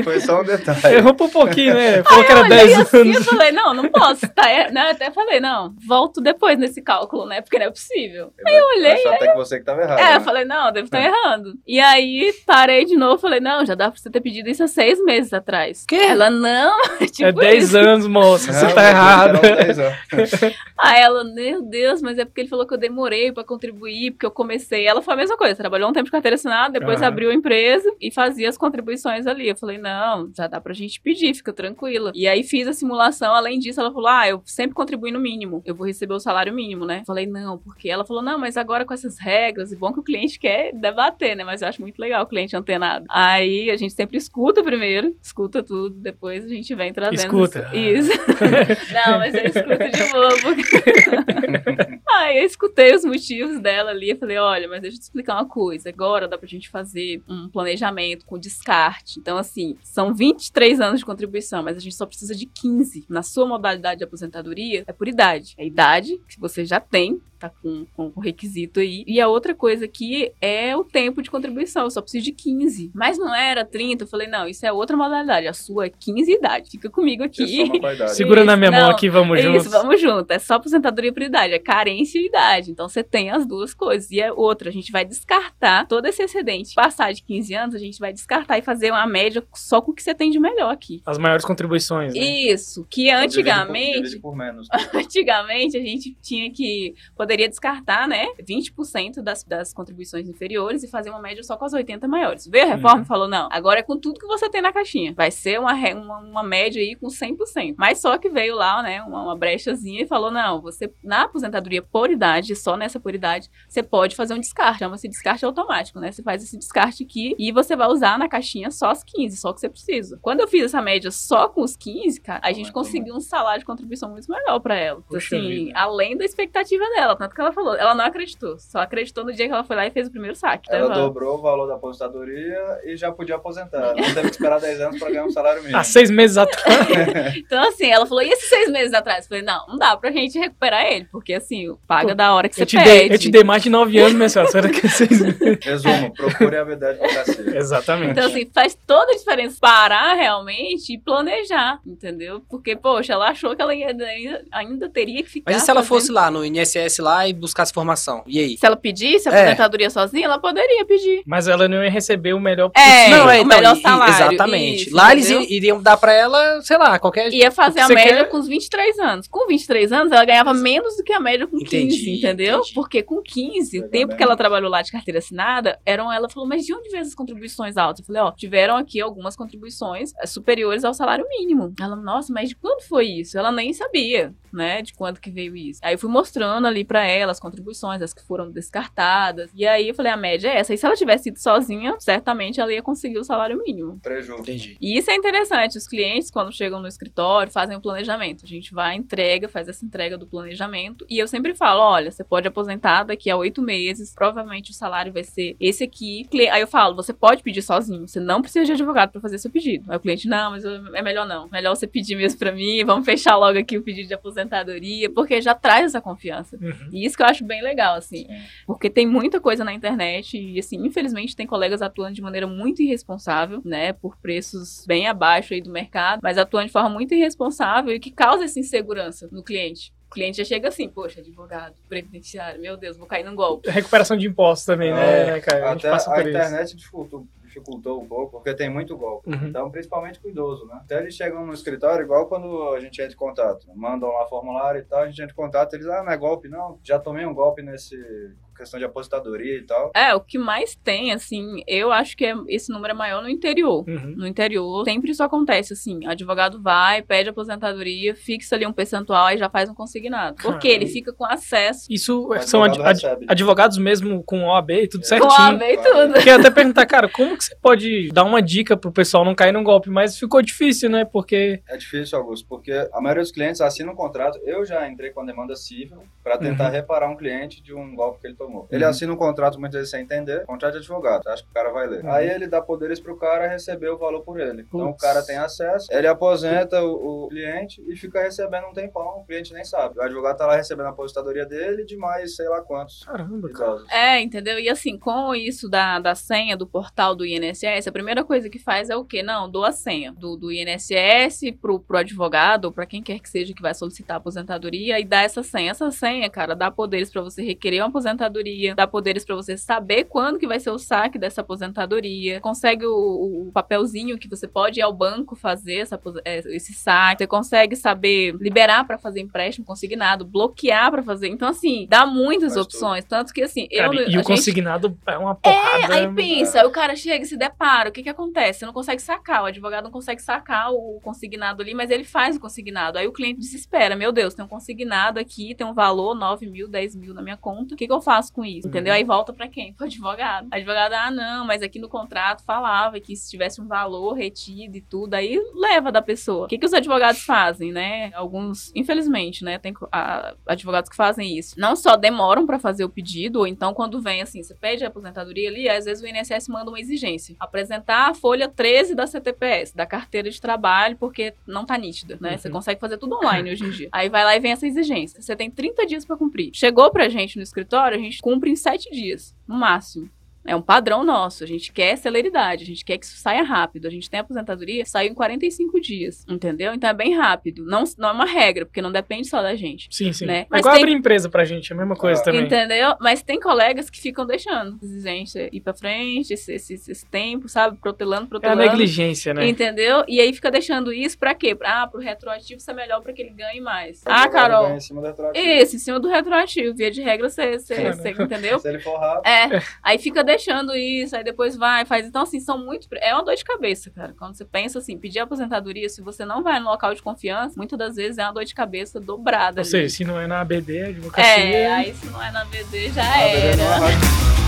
Foi só um detalhe. Errou por pouquinho, né? Falou que Eu era olhei 10 assim, eu anos. falei, não, não posso. Tá, não, eu até falei, não, volto depois nesse cálculo, né? Porque não é possível. Aí eu olhei, Achou até que você que tava errado. É, né? eu falei, não, eu devo estar errando. E aí, parei de novo, falei, não, já dá pra você ter pedido isso há seis meses atrás. Quê? Ela, não, tipo É 10 isso. anos, moça. Você tá mas errado. eram 10 anos. Aí ela, meu Deus, mas é porque ele falou que eu demorei pra contribuir, porque eu comecei. Ela foi a mesma coisa, trabalhou um tempo de carteira assinada, depois Aham. abriu a empresa e fazia as contribuições ali. Eu falei, não, já dá pra gente pedir, fica tranquila. E aí fiz a simulação, além disso, ela falou, ah, eu sempre contribuí no mínimo, eu vou receber o salário mínimo, né? Falei, não, porque ela falou, não, mas agora com essas regras. E bom que o cliente quer debater, né? Mas eu acho muito legal o cliente antenado. Aí a gente sempre escuta primeiro, escuta tudo, depois a gente vem trazendo. Escuta. Isso. Não, mas eu escuto de novo. Aí eu escutei os motivos dela ali. Eu falei, olha, mas deixa eu te explicar uma coisa. Agora dá pra gente fazer um planejamento com descarte. Então, assim, são 23 anos de contribuição, mas a gente só precisa de 15. Na sua modalidade de aposentadoria, é por idade. É a idade que você já tem, tá com, com o requisito aí. E a outra coisa aqui é o tempo de contribuição. Eu só preciso de 15. Mas não era 30. Eu falei, não, isso é outra modalidade. A sua é 15 idade. Fica comigo aqui. a idade. Segura na minha mão Não, aqui, vamos É juntos. Isso, vamos junto. É só aposentadoria por idade, é carência e idade. Então você tem as duas coisas. E é outra, a gente vai descartar todo esse excedente. Passar de 15 anos, a gente vai descartar e fazer uma média só com o que você tem de melhor aqui. As maiores contribuições, né? Isso, que Então, por- antigamente, divide por menos. antigamente a gente tinha que poderia descartar, né, 20% das, das contribuições inferiores e fazer uma média só com as 80 maiores. Veio a reforma Uhum. e falou: "Não, agora é com tudo que você tem na caixinha. Vai ser uma, uma, uma média aí com 100%". Mas só que veio lá, né, uma, uma brechazinha e falou: "Não, você na aposentadoria por idade, só nessa por idade, você pode fazer um descarte, chama-se descarte automático, né? Você faz esse descarte aqui e você vai usar na caixinha só as 15, só o que você precisa. Quando eu fiz essa média só com os 15, cara, a gente Aumentou conseguiu um salário de contribuição muito melhor pra ela. Puxa assim, vida. além da expectativa dela, tanto que ela falou, ela não acreditou, só acreditou no dia que ela foi lá e fez o primeiro saque. Ela Tá? dobrou o valor da aposentadoria e já podia aposentar. Não teve que esperar 10 anos para ganhar um salário mínimo. Há seis meses atrás. Então, assim, ela falou, e esses seis meses atrás? Eu falei, não, não dá pra gente recuperar ele, porque assim, paga da hora que você te, pede. dei, eu te dei mais de nove anos, minha senhora. Será que é seis meses? Resumo, procure a habilidade advocacia. Exatamente. Então, assim, faz toda a diferença parar realmente e planejar, entendeu? Porque, poxa, ela achou que ela ia- ainda, ainda teria que ficar. Mas e se ela fazendo- fosse lá no INSS lá e buscasse formação? E aí? Se ela pedisse a É. aposentadoria sozinha, ela poderia pedir. Mas ela não ia receber o melhor É, não, é, o não, melhor salário, Exatamente. isso, lá eles entendeu? i- iriam dar pra ela, sei lá, qualquer. Ia fazer O a média quer- com os 23 anos. Com 23 anos, ela ganhava menos do que a média com Entendi, 15, entendeu? entendi. Porque com 15, o tempo bem que ela trabalhou lá de carteira assinada, eram ela falou, mas de onde veio essas contribuições altas? Eu falei, ó, tiveram aqui algumas contribuições eh, superiores ao salário mínimo. Ela, nossa, mas de quando foi isso? Ela nem sabia, né, de quando que veio isso. Aí eu fui mostrando ali pra ela as contribuições, as que foram descartadas. E aí eu falei, a média é essa. E se ela tivesse ido sozinha, certamente ela ia conseguir o salário mínimo. Preju. Entendi. E isso é interessante. Os clientes, quando chegam no escritório, fazem o planejamento. A gente vai, entrega, faz essa entrega do planejamento. E eu sempre falo: olha, você pode aposentar daqui a oito meses. Provavelmente o salário vai ser esse aqui. Aí eu falo: você pode pedir sozinho. Você não precisa de advogado para fazer seu pedido. Aí o cliente: não, mas é melhor não. Melhor você pedir mesmo para mim. Vamos fechar logo aqui o pedido de aposentadoria. Porque já traz essa confiança. Uhum. E isso que eu acho bem legal, assim. Sim. Porque tem muita coisa na internet e, assim, infelizmente tem colegas atuando de maneira muito irresponsável, né? Por preços bem abaixo aí do mercado, mas atuando de forma muito irresponsável e que causa essa insegurança no cliente. O cliente já chega assim, poxa, advogado, previdenciário, meu Deus, vou cair num golpe. Recuperação de impostos também, né, cara? A gente Até passa a por isso. internet dificultou, dificultou um pouco, porque tem muito golpe. Uhum. Então, principalmente com o idoso, né? Até eles chegam no escritório, igual quando a gente entra em contato. Mandam lá formulário e tal, a gente entra em contato, eles, ah, não é golpe, não. Já tomei um golpe nesse questão de aposentadoria e tal. É, o que mais tem, assim, eu acho que é- esse número é maior no interior. Uhum. No interior, sempre isso acontece, assim. Advogado vai, pede aposentadoria, fixa ali um percentual e já faz um consignado. Porque Caramba. ele fica com acesso Isso são ad- ad- recebe. advogados mesmo com OAB e tudo com certinho. a e tudo. Queria até perguntar, cara, como que você pode dar uma dica pro pessoal não cair num golpe? Mas ficou difícil, né? Porque. É difícil, Augusto, porque a maioria dos clientes assinam um contrato. Eu já entrei com a demanda civil para tentar Uhum. reparar um cliente de um golpe que ele tomou. Ele Uhum. assina um contrato muitas vezes sem entender, contrato de advogado, acha que o cara vai ler. Uhum. Aí ele dá poderes pro cara receber o valor por ele. Então o cara tem acesso, ele aposenta o, o cliente e fica recebendo um tempão, o cliente nem sabe. O advogado tá lá recebendo a aposentadoria dele de mais sei lá quantos Caramba, cara. É, entendeu? E assim, com isso da, da senha do portal do INSS, a primeira coisa que faz é o quê? Não, dou a senha do, do INSS pro, pro advogado, ou pra quem quer que seja que vai solicitar a aposentadoria, e dá essa senha. Essa senha, cara, dá poderes pra você requerer uma aposentadoria, dá poderes pra você saber quando que vai ser o saque dessa aposentadoria, consegue o, o papelzinho que você pode ir ao banco fazer essa, é, esse saque, você consegue saber liberar pra fazer empréstimo consignado, bloquear pra fazer. Então, assim, dá muitas Faz opções. Tanto que, assim, Cara, eu. e o gente- consignado é uma porrada. Aí pensa, aí o cara chega chega e se depara, o que que acontece? Você não consegue sacar, o advogado não consegue sacar o consignado ali, mas ele faz o consignado. Aí o cliente desespera, meu Deus, tem um consignado aqui, tem um valor, 9 mil, 10 mil na minha conta, o que que eu faço com isso? Entendeu? Aí volta pra quem? Pro advogado. O advogado, ah, não, mas aqui no contrato falava que se tivesse um valor retido e tudo, aí leva da pessoa. O que que os advogados fazem, né? Alguns, infelizmente, né, tem a- advogados que fazem isso. Não só demoram pra fazer o pedido, ou então quando vem assim, você pede a aposentadoria ali, às vezes o INSS manda uma exigência. Apresentar a folha 13 da CTPS, da carteira de trabalho, porque não tá nítida, né? Você Uhum. consegue fazer tudo online hoje em dia. Aí vai lá e vem essa exigência. Você tem 30 dias pra cumprir. Chegou pra gente no escritório, a gente cumpre em 7 dias, no máximo. É um padrão nosso. A gente quer celeridade, a gente quer que isso saia rápido. A gente tem aposentadoria, saiu em 45 dias, entendeu? Então é bem rápido. Não, não é uma regra, porque não depende só da gente. Sim, sim. Né? É Mas igual tem- abrir empresa pra gente, é a mesma coisa Ah. também. Entendeu? Mas tem colegas que ficam deixando exigência ir pra frente, esse, esse, esse tempo, sabe? Protelando, É a protelando. negligência, né? Entendeu? E aí fica deixando isso pra quê? Pra, ah, pro retroativo ser melhor pra que ele ganhe mais. O Ah, Carol. ganha Em cima do retroativo. Isso, em cima do retroativo. Via de regra, você, você, É, você entendeu? Se ele for rápido, É, aí fica deixando isso, aí depois vai, faz. Então, assim, são muito. É uma dor de cabeça, cara. Quando você pensa assim, pedir aposentadoria, se você não vai no local de confiança, muitas das vezes é uma dor de cabeça dobrada. Ou seja, se não é na ABD, é advocacia. É, aí se não é na BD, já a BD não era. arrasta.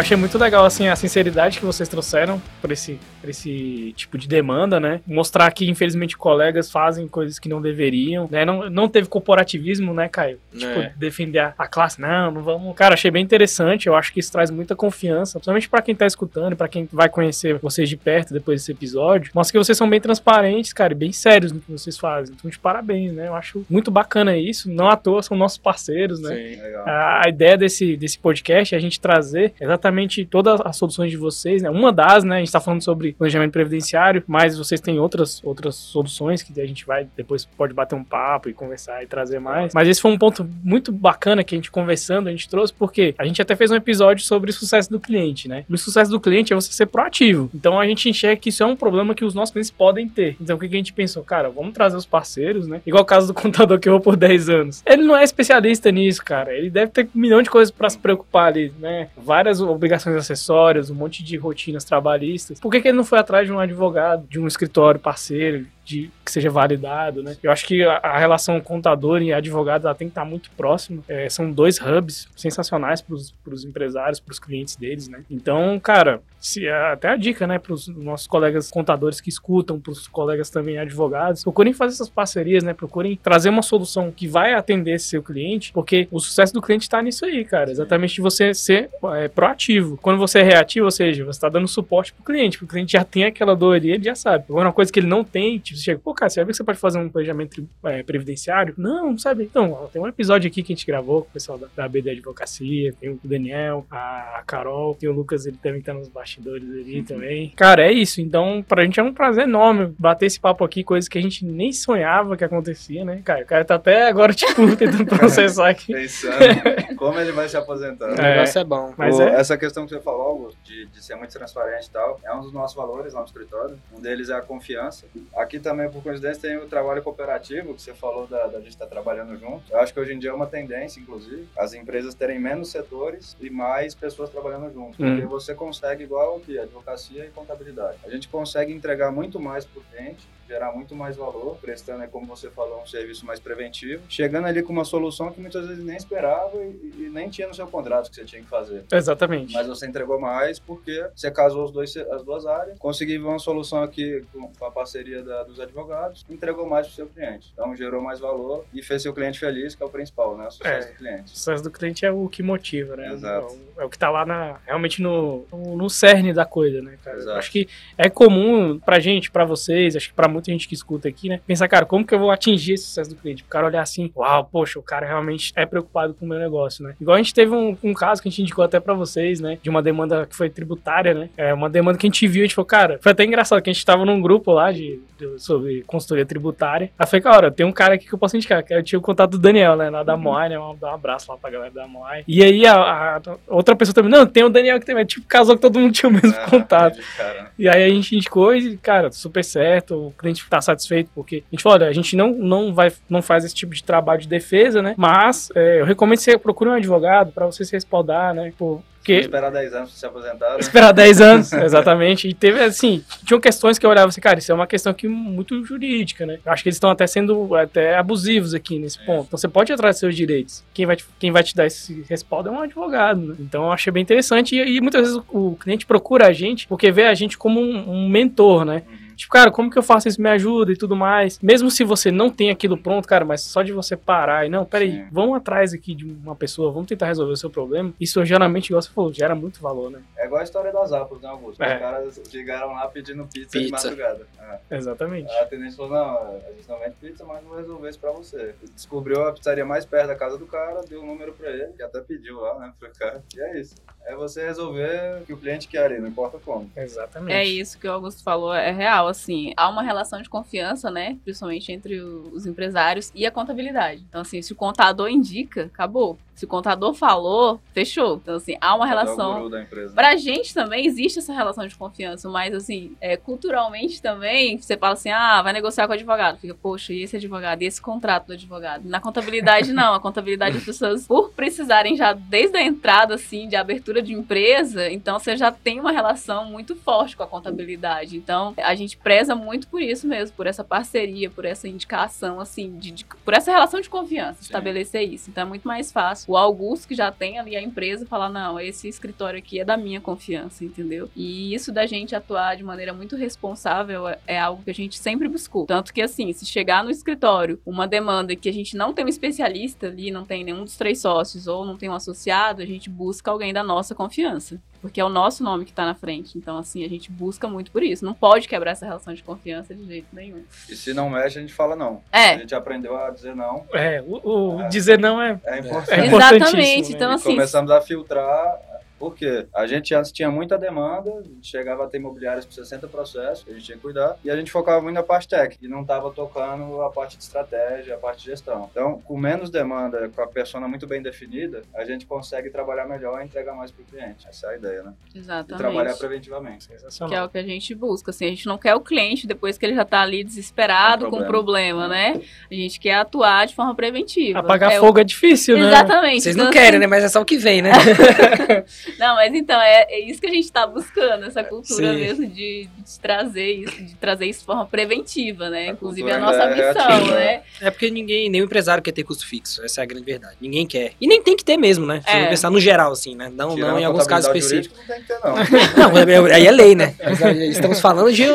Eu achei muito legal, assim, a sinceridade que vocês trouxeram por esse, por esse tipo de demanda, né? Mostrar que, infelizmente, colegas fazem coisas que não deveriam, né? Não, não teve corporativismo, né, Caio? Tipo, É. defender a- a classe. Não, não vamos... Cara, achei bem interessante. Eu acho que isso traz muita confiança, principalmente pra quem tá escutando e pra quem vai conhecer vocês de perto depois desse episódio. Mostra que vocês são bem transparentes, cara, e bem sérios no que vocês fazem. Então, de parabéns, né? Eu acho muito bacana isso. Não à toa são nossos parceiros, né? Sim. Legal. A, a ideia desse, desse podcast é a gente trazer exatamente todas as soluções de vocês, né? Uma das, né? A gente tá falando sobre planejamento previdenciário, mas vocês têm outras, outras soluções que a gente vai depois pode bater um papo e conversar e trazer mais. Mas esse foi um ponto muito bacana que a gente conversando, a gente trouxe, porque a gente até fez um episódio sobre o sucesso do cliente, né? O sucesso do cliente é você ser proativo. Então a gente enxerga que isso é um problema que os nossos clientes podem ter. Então o que a gente pensou? Cara, vamos trazer os parceiros, né? Igual o caso do contador que eu vou por 10 anos. Ele não é especialista nisso, cara. Ele deve ter um milhão de coisas pra se preocupar ali, né? Várias obrigações acessórias, um monte de rotinas trabalhistas. Por que, que ele não foi atrás de um advogado, de um escritório parceiro, de que seja validado, né? Eu acho que a, a relação contador e advogado ela tem que estar muito próxima. É, são dois hubs sensacionais para os empresários, para os clientes deles, né? Então, cara, se, até a dica, né, para os nossos colegas contadores que escutam, para os colegas também advogados, procurem fazer essas parcerias, né? Procurem trazer uma solução que vai atender esse seu cliente, porque o sucesso do cliente está nisso aí, cara. Exatamente de você ser é, proativo. Quando você é reativo, ou seja, você está dando suporte pro cliente, porque o cliente já tem aquela dor ali, ele já sabe. Agora, uma coisa que ele não tem, tipo, você chega, pô, cara, você vai ver que você pode fazer um planejamento é, previdenciário? Não, não sabe. Então, ó, tem um episódio aqui que a gente gravou com o pessoal da, da BD Advocacia, tem o Daniel, a, a Carol, tem o Lucas, ele também tá nos bastidores ali também. Cara, é isso. Então, pra gente é um prazer enorme bater esse papo aqui, coisas que a gente nem sonhava que acontecia, né, cara? O cara tá até agora, tipo, tentando processar aqui. Pensando como ele vai se aposentar. O É. negócio é bom. Mas O- é. Essa questão que você falou, Augusto, de, de ser muito transparente e tal, é um dos nossos valores lá no escritório. Um deles é a confiança. Aqui também, por coincidência, tem o trabalho cooperativo, que você falou da, da gente estar trabalhando junto. Eu acho que hoje em dia é uma tendência, inclusive, as empresas terem menos setores e mais pessoas trabalhando junto. Porque Hum. você consegue, igual aqui, advocacia e contabilidade. A gente consegue entregar muito mais para o cliente, gerar muito mais valor, prestando, aí, como você falou, um serviço mais preventivo, chegando ali com uma solução que muitas vezes nem esperava e, e nem tinha no seu contrato que você tinha que fazer. Exatamente. Mas você entregou mais porque você casou os dois, as duas áreas, conseguiu uma solução aqui com a parceria da- dos advogados, entregou mais para o seu cliente. Então gerou mais valor e fez seu cliente feliz, que é o principal, né? O sucesso É. do cliente. O sucesso do cliente é o que motiva, né? Exato. É o, é que tá lá na, realmente no, no, no cerne da coisa, né, cara? Exato. Acho que é comum pra gente, pra vocês, acho que pra muita gente que escuta aqui, né? Pensar, cara, como que eu vou atingir esse sucesso do cliente? O cara olhar assim, uau, poxa, o cara realmente é preocupado com o meu negócio, né? Igual a gente teve um, um caso que a gente indicou até pra vocês, né? De uma demanda que foi tributária, né? É uma demanda que a gente viu e a gente falou, cara, foi até engraçado que a gente tava num grupo lá de, dos sobre consultoria tributária. Aí foi, cara, tem um cara aqui que eu posso indicar, que eu tinha o contato do Daniel, né, lá da Uhum. Moai, né, dar um abraço lá pra galera da Moai. E aí a, a outra pessoa também, não, tem o Daniel que também, tipo, casou que todo mundo tinha o mesmo Ah, contato. cara? E aí a gente indicou e, cara, super certo, o cliente tá satisfeito, porque a gente falou, olha, a gente não, não, vai, não faz esse tipo de trabalho de defesa, né? Mas é, eu recomendo que você procure um advogado pra você se respaldar, né? Por, porque Esperar 10 anos pra se aposentar. né? esperar 10 anos, exatamente. E teve, assim, tinham questões que eu olhava assim, cara, isso é uma questão aqui muito jurídica, né? Eu acho que eles estão até sendo até abusivos aqui nesse ponto. Então você pode ir atrás dos seus direitos. Quem vai te, quem vai te dar esse respaldo é um advogado, né? Então eu achei bem interessante. E, e muitas vezes o, o cliente procura a gente porque vê a gente como um, um mentor, né? Uhum. Tipo, cara, como que eu faço isso? Me ajuda e tudo mais. Mesmo se você não tem aquilo pronto, cara, mas só de você parar e não, peraí, Sim. vamos atrás aqui de uma pessoa, vamos tentar resolver o seu problema. Isso geralmente, igual você falou, gera muito valor, né? É igual a história das Apples, né, Augusto? É. Os caras chegaram lá pedindo pizza, de Pizza. madrugada. É. Exatamente. A atendente falou, não, a gente não vende pizza, mas vou resolver isso pra você. Descobriu a pizzaria mais perto da casa do cara, deu o número pra ele, que até pediu lá, né, pro cara. E é isso. É você resolver o que o cliente quer ali, não importa como. Exatamente. É isso que o Augusto falou, é real, assim, há uma relação de confiança, né, principalmente entre os empresários e a contabilidade. Então, assim, se o contador indica, acabou. Se o contador falou, fechou. Então, assim, há uma relação empresa. Pra gente também existe essa relação de confiança, mas assim, é, culturalmente também, você fala assim, ah, vai negociar com o advogado. Fica, poxa, e esse advogado? E esse contrato do advogado? Na contabilidade, não. A contabilidade, as pessoas, por precisarem já desde a entrada, assim, de abertura de empresa, então você já tem uma relação muito forte com a contabilidade. Então, a gente preza muito por isso mesmo, por essa parceria, por essa indicação, assim, de, de- por essa relação de confiança, Sim. estabelecer isso. Então, é muito mais fácil o Augusto, que já tem ali a empresa, falar: não, esse escritório aqui é da minha confiança, entendeu? E isso da gente atuar de maneira muito responsável é- é algo que a gente sempre buscou. Tanto que, assim, se chegar no escritório uma demanda que a gente não tem um especialista ali, não tem nenhum dos três sócios ou não tem um associado, a gente busca alguém da nossa confiança. Porque é o nosso nome que tá na frente. Então, assim, a gente busca muito por isso. Não pode quebrar essa relação de confiança de jeito nenhum. E se não mexe, a gente fala não. É. A gente aprendeu a dizer não. É, o, o dizer não é. É importante. É importantíssimo, Exatamente. né? Então, E assim, começamos a filtrar. Por quê? A gente antes tinha muita demanda, a gente chegava a ter imobiliários com 60 processos, que a gente tinha que cuidar, e a gente focava muito na parte técnica, e não estava tocando a parte de estratégia, a parte de gestão. Então, com menos demanda, com a persona muito bem definida, a gente consegue trabalhar melhor e entregar mais para o cliente. Essa é a ideia, né? E exatamente. trabalhar preventivamente. Que é Sensacional. o que a gente busca, assim, a gente não quer o cliente depois que ele já tá ali desesperado Com o problema. problema, né? A gente quer atuar de forma preventiva. Apagar É o- fogo é difícil, né? Exatamente. Vocês Então, não querem, né? Mas é só o que vem, né? Não, mas então, é, é isso que a gente tá buscando, essa cultura Sim. mesmo de, de trazer isso, de trazer isso de forma preventiva, né? A Inclusive a cultura nossa é missão, né? É porque ninguém, nenhum empresário quer ter custo fixo. Essa é a grande verdade. Ninguém quer. E nem tem que ter mesmo, né? Se É. eu pensar no geral, assim, né? Não, Tirando não em a alguns casos específicos. Não tem que ter, não. Não, é- é- aí é lei, né? É, Estamos falando de.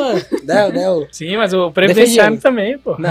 Né, né, o- Sim, mas o previdenciário Defendi. também, pô. Não,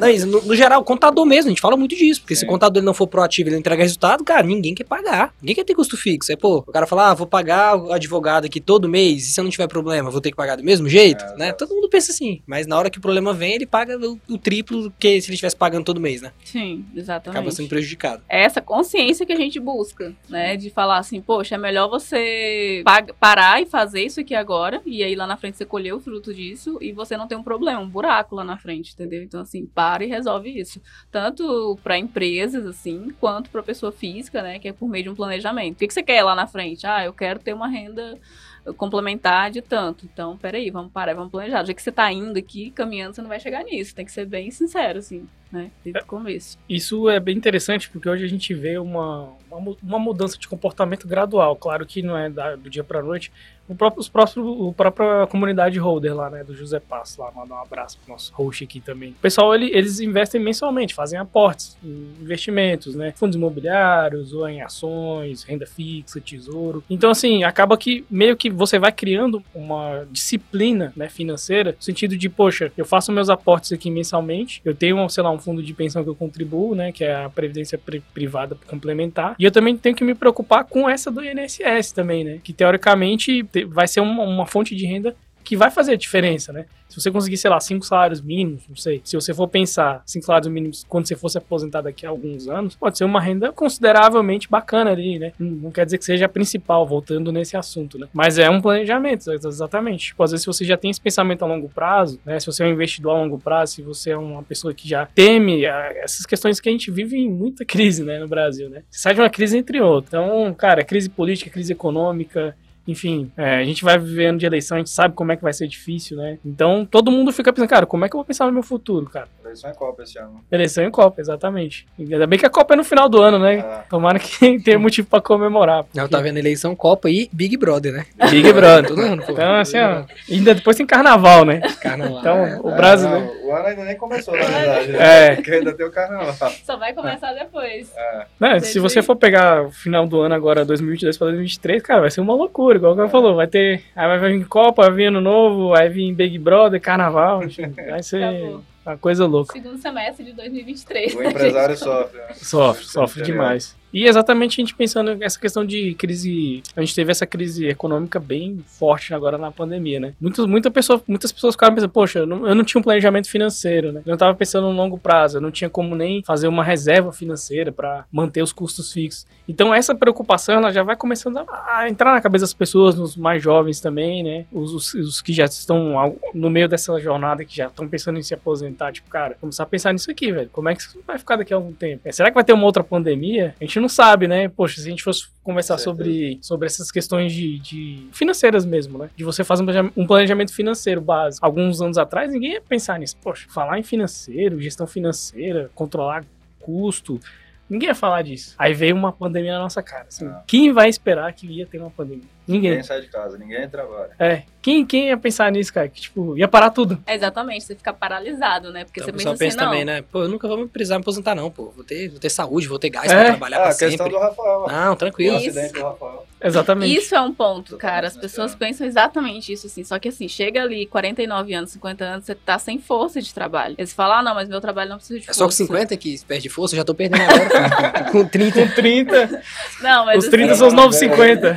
não isso, no, no geral, o contador mesmo, a gente fala muito disso. Porque se Sim. o contador ele não for proativo, ele não entregar resultado, cara, ninguém quer pagar. Ninguém quer ter custo fixo. É, pô, o cara fala, ah, vou pagar o advogado aqui todo mês, e se eu não tiver problema, vou ter que pagar do mesmo jeito, É, né? Todo mundo pensa assim. Mas na hora que o problema vem, ele paga o, o triplo do que se ele estivesse pagando todo mês, né? Sim, exatamente. Acaba sendo prejudicado. é essa consciência que a gente busca, né? De falar assim, poxa, é melhor você parar e fazer isso aqui agora, e aí lá na frente você colher o fruto disso, e você não tem um problema, um buraco lá na frente, entendeu? Então, assim, para e resolve isso. Tanto para empresas, assim, quanto para pessoa física, né? Que é por meio de um planejamento. O que, que você quer lá na frente? Ah, eu quero ter uma renda complementar de tanto. Então, peraí, vamos parar, vamos planejar. Jeito que você tá indo aqui, caminhando, você não vai chegar nisso. Tem que ser bem sincero, assim, né? Desde o começo. Isso é bem interessante porque hoje a gente vê uma, uma, uma mudança de comportamento gradual. Claro que não é da- do dia para noite. O próprio, os próprios, o própria comunidade holder lá, né, do José Passo, lá, mandar um abraço pro nosso host aqui também. O pessoal, ele- eles investem mensalmente, fazem aportes investimentos, né, fundos imobiliários, ou em ações, renda fixa, tesouro. Então, assim, acaba que meio que você vai criando uma disciplina, né, financeira, no sentido de, poxa, eu faço meus aportes aqui mensalmente, eu tenho, sei lá, um fundo de pensão que eu contribuo, né, que é a previdência pri- privada complementar, e eu também tenho que me preocupar com essa do INSS também, né, que teoricamente te- vai ser uma, uma fonte de renda que vai fazer a diferença, né? Se você conseguir, sei lá, cinco salários mínimos, não sei. Se você for pensar cinco salários mínimos quando você fosse aposentar daqui a alguns anos, pode ser uma renda consideravelmente bacana ali, né? Não quer dizer que seja a principal, voltando nesse assunto, né? Mas é um planejamento, ex- exatamente. Tipo, às vezes se você já tem esse pensamento a longo prazo, né? Se você é um investidor a longo prazo, se você é uma pessoa que já teme ah, essas questões que a gente vive em muita crise, né, no Brasil, né? Você sai de uma crise entre outras. Então, cara, crise política, crise econômica, enfim, é, a gente vai vivendo de eleição, a gente sabe como é que vai ser difícil, né? Então todo mundo fica pensando, cara, como é que eu vou pensar no meu futuro, cara? Eleição é Copa esse ano. Eleição em Copa, exatamente. Ainda bem que a Copa é no final do ano, né? Ah, Tomara que tenha motivo pra comemorar. Eu porque- tava vendo eleição, Copa e Big Brother, né? Big Brother. Todo ano, pô. Então, assim, ó, ainda depois tem carnaval, né? Carnaval. Então, o é, brasileiro. não, o ano ainda nem começou, na verdade. É. Porque ainda tem o carnaval. Só vai começar depois. É. Né, se você for pegar o final do ano agora, 2022 pra 2023, cara, vai ser uma loucura, igual o cara falou. Vai ter. Aí vai vir Copa, vai vir Ano Novo, vai vir Big Brother, Carnaval, enfim, vai ser Acabou. uma coisa louca. Segundo semestre de 2023. O empresário sofre. Né? Sofre, sofre demais. E exatamente a gente pensando nessa questão de crise. A gente teve essa crise econômica bem forte agora na pandemia, né? Muitas, muita pessoa, muitas pessoas ficaram pensando, poxa, eu não, eu não tinha um planejamento financeiro, né? Eu não tava pensando no longo prazo, eu não tinha como nem fazer uma reserva financeira para manter os custos fixos. Então essa preocupação ela já vai começando a, a entrar na cabeça das pessoas, nos mais jovens também, né? Os, os, os que já estão no meio dessa jornada, que já estão pensando em se aposentar, tipo, cara, começar a pensar nisso aqui, velho. Como é que isso vai ficar daqui a algum tempo? Será que vai ter uma outra pandemia? A gente não sabe, né? Poxa, se a gente fosse conversar sobre, sobre essas questões de, de financeiras mesmo, né? De você fazer um planejamento- um planejamento financeiro básico. Alguns anos atrás, ninguém ia pensar nisso. Poxa, falar em financeiro, gestão financeira, controlar custo. Ninguém ia falar disso. Aí veio uma pandemia na nossa cara. assim. Ah. Quem vai esperar que ia ter uma pandemia? Ninguém. Ninguém sai de casa, ninguém trabalha. É. Quem, quem ia pensar nisso, cara? Que, tipo, ia parar tudo. É, exatamente, você fica paralisado, né? Porque Então, você pensa assim, pensa não. também, né? Pô, eu nunca vou precisar me aposentar, não, pô. Vou ter, vou ter saúde, vou ter gás É. pra trabalhar Ah, pra a questão sempre. do Rafael. Não, tranquilo. Isso. acidente do Rafael. Exatamente. Isso é um ponto, cara. As pessoas pensam exatamente isso, assim. Só que assim, chega ali 49 anos, 50 anos, você tá sem força de trabalho. Eles falam, ah, não, mas meu trabalho não precisa de É força. só com 50 que perde força, eu já tô perdendo agora. cara. com 30. Com 30, Não, mas os 30 assim, são os novos 50.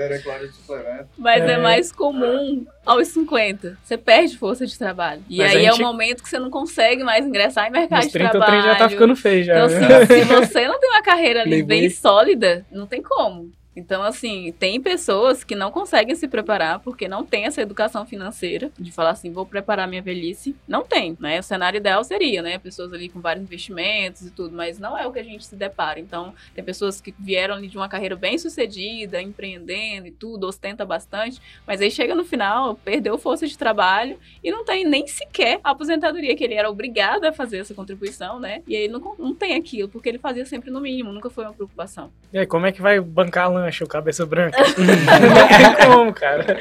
É claro, de suplemento. Mas é. É. mais comum aos 50. Você perde força de trabalho. E Mas aí a é o gente- momento que você não consegue mais ingressar em mercado Nos de 30 o trabalho. trem já tá ficando feio já. Então, né? assim, se você não tem uma carreira ali bem sólida, não tem como. Então, assim, tem pessoas que não conseguem se preparar porque não tem essa educação financeira de falar assim, vou preparar minha velhice. Não tem, né? O cenário ideal seria, né? Pessoas ali com vários investimentos e tudo, mas não é o que a gente se depara. Então, tem pessoas que vieram ali de uma carreira bem sucedida, empreendendo e tudo, ostenta bastante, mas aí chega no final, perdeu força de trabalho e não tem nem sequer a aposentadoria, que ele era obrigado a fazer essa contribuição, né? E aí não, não tem aquilo, porque ele fazia sempre no mínimo, nunca foi uma preocupação. E aí, como é que vai bancar lanche, o cabeça branca? não tem como, cara.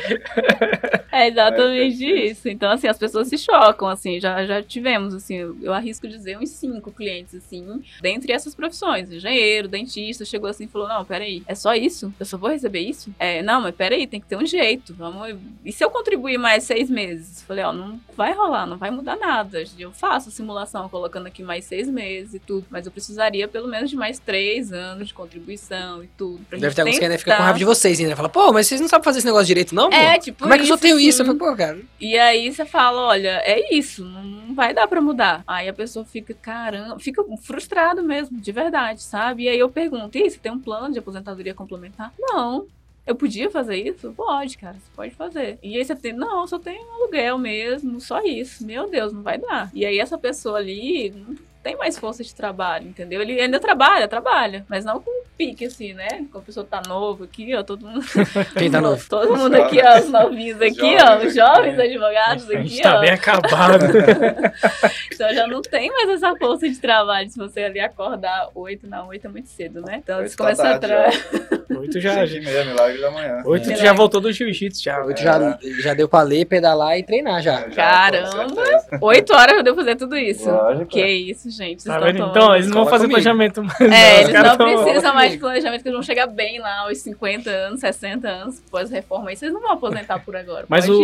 É exatamente É, isso. Então, assim, as pessoas se chocam, assim, já, já tivemos, assim, eu, arrisco dizer uns cinco clientes, assim, dentre essas profissões, engenheiro, dentista, chegou assim e falou, não, peraí, é só isso? Eu só vou receber isso? É, não, mas peraí, tem que ter um jeito, vamos... E se eu contribuir mais seis meses? Falei, ó, não vai rolar, não vai mudar nada, eu faço a simulação colocando aqui mais seis meses e tudo, mas eu precisaria pelo menos de mais três anos de contribuição e tudo, pra Deve gente ter que ainda ficam com raiva de vocês ainda. Fala, pô, mas vocês não sabem fazer esse negócio direito, não? pô? É, tipo Como é que eu só tenho isso? Eu falo, pô, cara. E aí você fala, olha, é isso, não vai dar pra mudar. Aí a pessoa fica, caramba, fica frustrado mesmo, de verdade, sabe? E aí eu pergunto, e você tem um plano de aposentadoria complementar? Não. Eu podia fazer isso? Pode, cara, você pode fazer. E aí você tem, não, só tenho um aluguel mesmo, só isso. Meu Deus, não vai dar. E aí essa pessoa ali tem mais força de trabalho, entendeu? Ele ainda trabalha, trabalha, mas não com pique assim, né? Com a pessoa tá novo aqui, ó, todo mundo Quem tá novo? Todo mundo aqui, ó, os novinhos aqui, ó, os jovens advogados A aqui, gente tá ó. bem acabado. Então já não tem mais essa força de trabalho se você ali acordar oito, não, oito é muito cedo, né? Então você tá começa a tarde, tra... Oito já. Cinco e meia, milagre da manhã. Oito Milagre. já voltou do jiu-jitsu já. Oito já, já deu pra ler, pedalar e treinar já. Já, com Caramba! certeza. Oito horas eu devo fazer tudo isso. Lógico. Que isso, gente. Vocês Tá vendo? tomando- Então, eles não vão fazer comigo. planejamento mais. É, os eles caras não precisam mais de planejamento, que eles vão chegar bem lá aos 50 anos, 60 anos, pós-reforma. Aí vocês não vão aposentar por agora. Mas Pode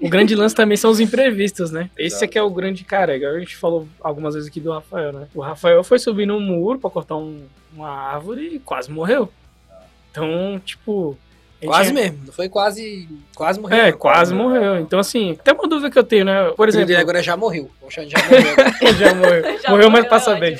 o, o grande lance também são os imprevistos, né? Esse Exato. aqui é o grande cara. A gente falou algumas vezes aqui do Rafael, né? O Rafael foi subir num muro pra cortar um- uma árvore e quase morreu. Então, tipo, Quase mesmo. Não foi quase. Quase morreu. É, quase morreu. Então, assim, tem uma dúvida que eu tenho, né? Por exemplo, dele agora já morreu. Já morreu ele já morreu. Já morreu, mas morreu, passa é bem.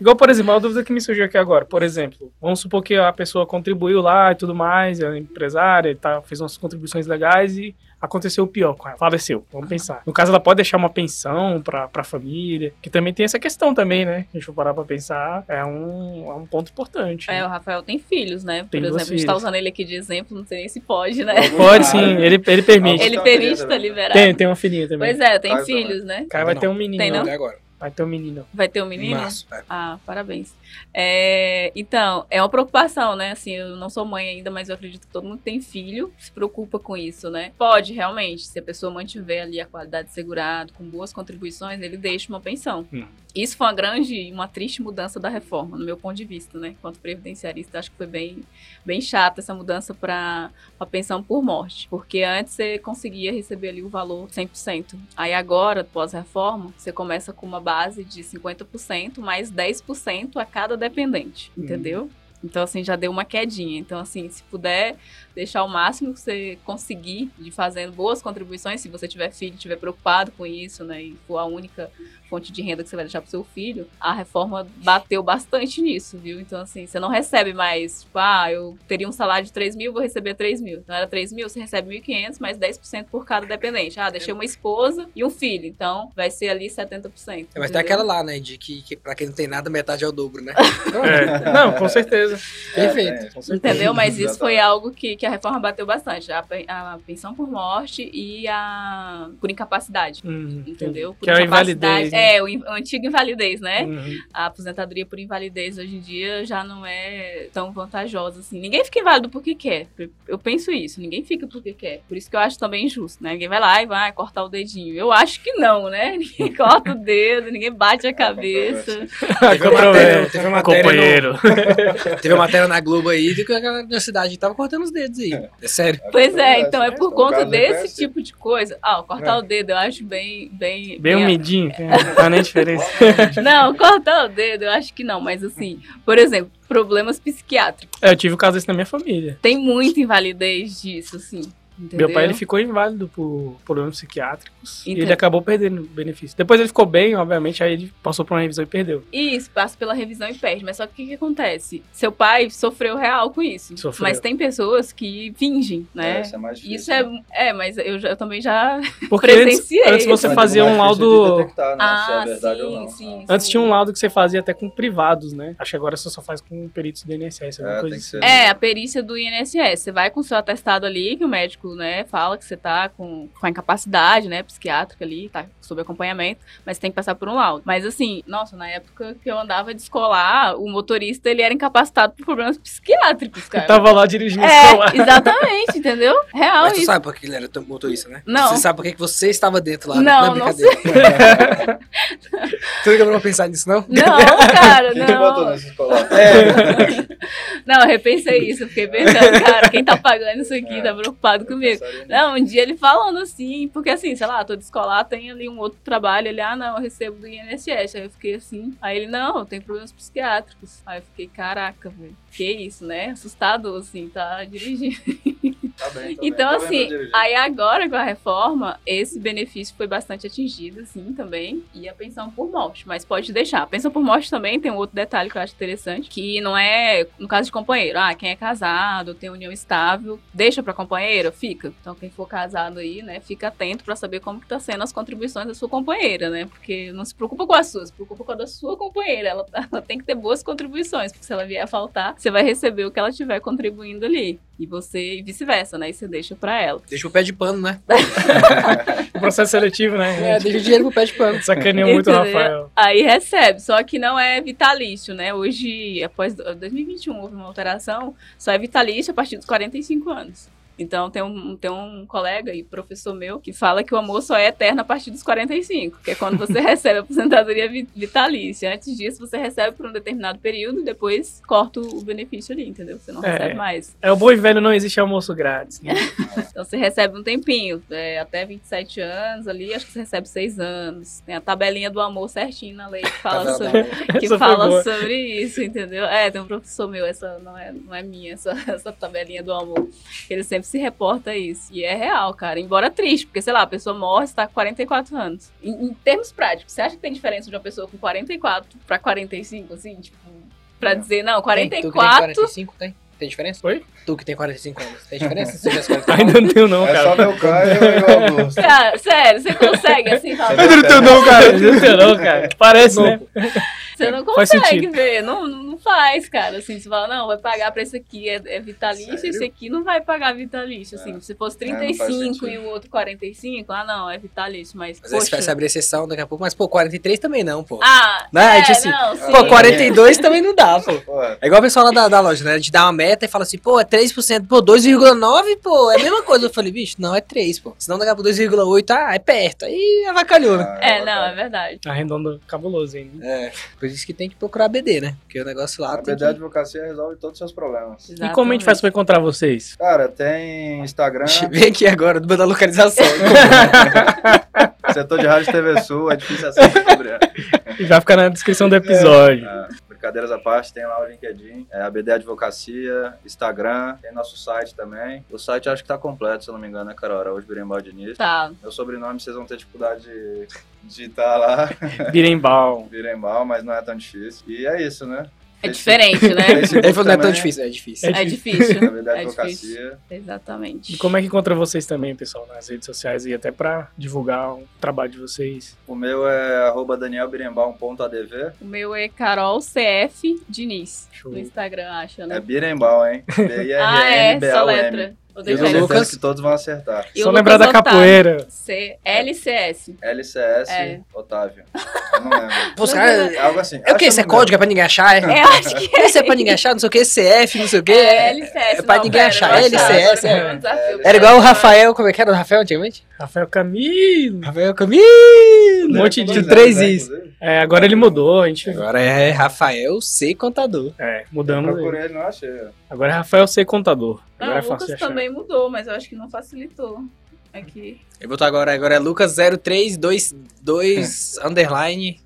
Igual, por exemplo, uma dúvida que me surgiu aqui agora. Por exemplo, vamos supor que a pessoa contribuiu lá e tudo mais, é empresária, e tá, fez umas contribuições legais e aconteceu o pior com ela, faleceu. Vamos pensar. No caso, ela pode deixar uma pensão pra, pra família, que também tem essa questão também, né? A gente for parar pra pensar, é um, é um ponto importante. É, né? o Rafael tem filhos, né? Por Tem duas exemplo, a gente tá usando ele aqui de exemplo, não sei nem se pode, né? Pode sim, ele, ele permite. Ele permite, tá também. liberado. Tem, tem uma filhinha também. Pois é, tem filhos, né? O cara vai Não. ter um menino. Tem, não? Até agora. Vai ter um menino. Vai ter um menino? março. é. Ah, parabéns. É, então, é uma preocupação, né? Assim, eu não sou mãe ainda, mas eu acredito que todo mundo que tem filho se preocupa com isso, né? Pode, realmente, se a pessoa mantiver ali a qualidade segurada, com boas contribuições, ele deixa uma pensão. Hum. Isso foi uma grande, uma triste mudança da reforma, no meu ponto de vista, né? Enquanto previdenciarista, acho que foi bem, bem chata essa mudança para a pensão por morte. Porque antes você conseguia receber ali o valor 100%. Aí agora, pós-reforma, você começa com uma base de 50% mais 10% a cada dependente, entendeu? Então, assim, já deu uma quedinha. Então, assim, se puder deixar o máximo que você conseguir de fazendo boas contribuições, se você tiver filho, estiver preocupado com isso, né, e for a única fonte de renda que você vai deixar pro seu filho, a reforma bateu bastante nisso, viu? Então, assim, você não recebe mais, tipo, ah, eu teria um salário de 3 mil, vou receber 3 mil. Então, era 3 mil, você recebe 1.500, mais 10% por cada dependente. Ah, deixei uma esposa e um filho, então vai ser ali 70%. É, mas tem entendeu? aquela lá, né? De que, que pra quem não tem nada, metade é o dobro, né? É. Não, com certeza. Perfeito. É, tem. Entendeu? Mas isso foi algo que, que a reforma bateu bastante. A, a pensão por morte e a por incapacidade. Hum, Entendeu? Por Que é a incapacidade- invalidez. né? É, o, in- o antigo invalidez, né? Uhum. A aposentadoria por invalidez hoje em dia já não é tão vantajosa assim. Ninguém fica inválido porque quer. Eu penso isso. Ninguém fica porque quer. Por isso que eu acho também injusto, né? Ninguém vai lá e vai cortar o dedinho. Eu acho que não, né? Ninguém corta o dedo, ninguém bate a cabeça. Teve uma matéria, teve uma matéria, Companheiro. no, teve uma matéria na Globo aí de que a galera da cidade tava cortando os dedos aí. É sério. Pois é, então é por Um conta desse tipo de coisa. Ah, cortar É. o dedo eu acho bem. Bem, Bem bem- umidinho, não faz nem diferença. Não, cortar o dedo eu acho que não, mas assim, por exemplo, problemas psiquiátricos. É, eu tive um caso desse na minha família. Tem muita invalidez disso, assim. Entendeu? Meu pai ele ficou inválido por problemas psiquiátricos e ele acabou perdendo o benefício. Depois ele ficou bem, obviamente, aí ele passou por uma revisão e perdeu. Isso, passa pela revisão e perde. Mas só que o que, que acontece? Seu pai sofreu real com isso. Sofreu. Mas tem pessoas que fingem, né? É, isso é mais difícil. Isso é, é, mas eu, eu também já. Porque antes, Presenciei. antes você Mas é fazia um de laudo. detectar, né, se é Ah, verdade ou sim, não. sim. Antes tinha um laudo que você fazia até com privados, né? Acho que agora você só faz com peritos do INSS, alguma É, coisa tem que assim. É, a perícia do INSS. Você vai com o seu atestado ali, que o médico, né, fala que você tá com, com a incapacidade, né, psiquiátrica ali, tá sob acompanhamento, mas tem que passar por um laudo. Mas assim, nossa, na época que eu andava de escolar, o motorista, ele era incapacitado por problemas psiquiátricos, cara. Tava lá dirigindo escolar. É, exatamente, entendeu? Real Mas tu isso. sabe por que ele era teu motorista, né? Não. Você sabe por que você estava dentro lá, né? Não, é não brincadeira. tu nunca pra pensar nisso, não? Não, cara, Quem te botou não. nessa escola? Não, eu repensei isso, eu fiquei pensando, cara, quem tá pagando isso aqui tá preocupado comigo. Não, um dia ele falando assim, porque assim, sei lá, tô de escolar, tem ali um outro trabalho, ele, ah, não, eu recebo do INSS. Aí eu fiquei assim, aí ele, não, tenho problemas psiquiátricos. Aí eu fiquei, caraca, velho, que isso, né? Assustador, assim, tá dirigindo. Tá bem, tá Então, bem. Assim, aí agora com a reforma, esse benefício foi bastante atingido, assim, também. E a pensão por morte, mas pode deixar. A pensão por morte também tem um outro detalhe que eu acho interessante, que não é, no caso de companheiro, ah, quem é casado, tem união estável, deixa pra companheira, fica. Então, quem for casado aí, né, fica atento pra saber como que tá sendo as contribuições da sua companheira, né? Porque não se preocupa com a sua, se preocupa com a da sua companheira. Ela, ela tem que ter boas contribuições, porque se ela vier a faltar, você vai receber o que ela estiver contribuindo ali. E você, e vice-versa, né? E você deixa pra ela. Deixa o pé de pano, né? O processo seletivo, né? É, deixa o dinheiro pro pé de pano. Sacaneou muito o? Rafael. Aí recebe, só que não é vitalício, né? Hoje, após 2021, houve uma alteração, só é vitalício a partir dos 45 anos. Então tem um, tem um colega e professor meu que fala que o amor só é eterno a partir dos 45, que é quando você recebe a aposentadoria vi- vitalícia. Antes disso, você recebe por um determinado período e depois corta o benefício ali, entendeu? Você não É. recebe mais. É o bom e velho, não existe almoço grátis. né? Então você recebe um tempinho, é, até 27 anos ali, acho que você recebe 6 anos. Tem a tabelinha do amor certinho na lei que fala Tabela sobre que fala sobre isso, entendeu? É, tem um professor meu, essa não é, não é minha, essa, essa tabelinha do amor. Ele sempre se reporta isso. E é real, cara. Embora triste, porque, sei lá, a pessoa morre, está com 44 anos. Em, em termos práticos, você acha que tem diferença de uma pessoa com 44 pra 45, assim? Tipo, pra Não. dizer, não, Tem, tu que tem 44. 45, tem? Tem diferença? Oi? Tu que tem 45 anos. Tem diferença? Se tivesse 45 Ainda não tenho não, É só cara. ver o Caio e o Augusto. Cara, sério, você consegue assim falar? Ainda não tenho não, cara. Ainda não tenho não, cara. Parece, Não, né? Você não consegue ver, não, não faz, cara. Assim, você fala, não, vai pagar pra esse aqui, é, é vitalício, Sério? esse aqui não vai pagar vitalício. Assim, É. se fosse É, não faz 35 sentido. e o outro 45, ah, não, é vitalício, mas. Às vezes poxa. vai abrir exceção daqui a pouco, mas pô, 43 também não, pô. Ah, Não, é, é, tipo assim, não, sim. Pô, 42 também não dá, pô. Pô, É igual o pessoal lá da, da loja, né? A gente dá uma meta e fala assim, pô, é 3%, pô, 2,9%, pô, é a mesma coisa. Eu falei, bicho, não, é 3, pô. Senão daqui a pouco 2,8%, ah, é perto. Aí avacalhou, né? ah, É, não, é verdade. Arredondando cabuloso ainda. É, por isso que tem que procurar BD, né? Porque o negócio lá A tem BD que... Advocacia resolve todos os seus problemas. E como a gente faz pra encontrar vocês? Cara, tem Instagram, Vem aqui agora, do da localização. setor de rádio TV Sul, é difícil acesso sobre E vai ficar na descrição do episódio. É, brincadeiras à parte, tem lá o LinkedIn, é a BD Advocacia, Instagram, tem nosso site também. O site acho que tá completo, se eu não me engano, né, Carol? Araújo Birembal Diniz. Tá. Meu sobrenome vocês vão ter dificuldade de digitar lá, Birembal. Birembal, mas não é tão difícil. E é isso, né? É diferente, né? Ele falou, não é tão também, difícil, é difícil. É É difícil. É difícil. Advocacia. Exatamente. E como é que encontra vocês também, pessoal, nas redes sociais e até pra divulgar o trabalho de vocês? O meu é arroba danielbirembal.adv. O meu é Carol CF Diniz. Show. No Instagram, acha, né? É Birembal, hein? ah, é, só letra. Vou E o do Lucas? certeza que todos vão acertar. E o Só lembrar da Lucas Otávio. capoeira. C LCS. LCS É. Otávio. Eu não lembro. Os caras... Algo assim. É o que? Acho Isso é código? É pra ninguém achar? É? É, acho que é. Esse é pra ninguém achar, não sei o que, CF, não sei o que. É LCS. é pra não, ninguém pera, achar, LCS, agora é. desafio. Era igual o Rafael, como é que era o Rafael antigamente? Rafael Camilo. Rafael Camilo. Um monte de Dois três né, is. É, agora ele mudou, a gente. Agora é Rafael C. Contador. É, Eu mudamos. procurei ele, não achei. Agora é Rafael C. Contador. Não, Agora é Lucas achar. também mudou, mas eu acho que não facilitou. Aqui. Ele botou agora, agora é Lucas 0322 underline.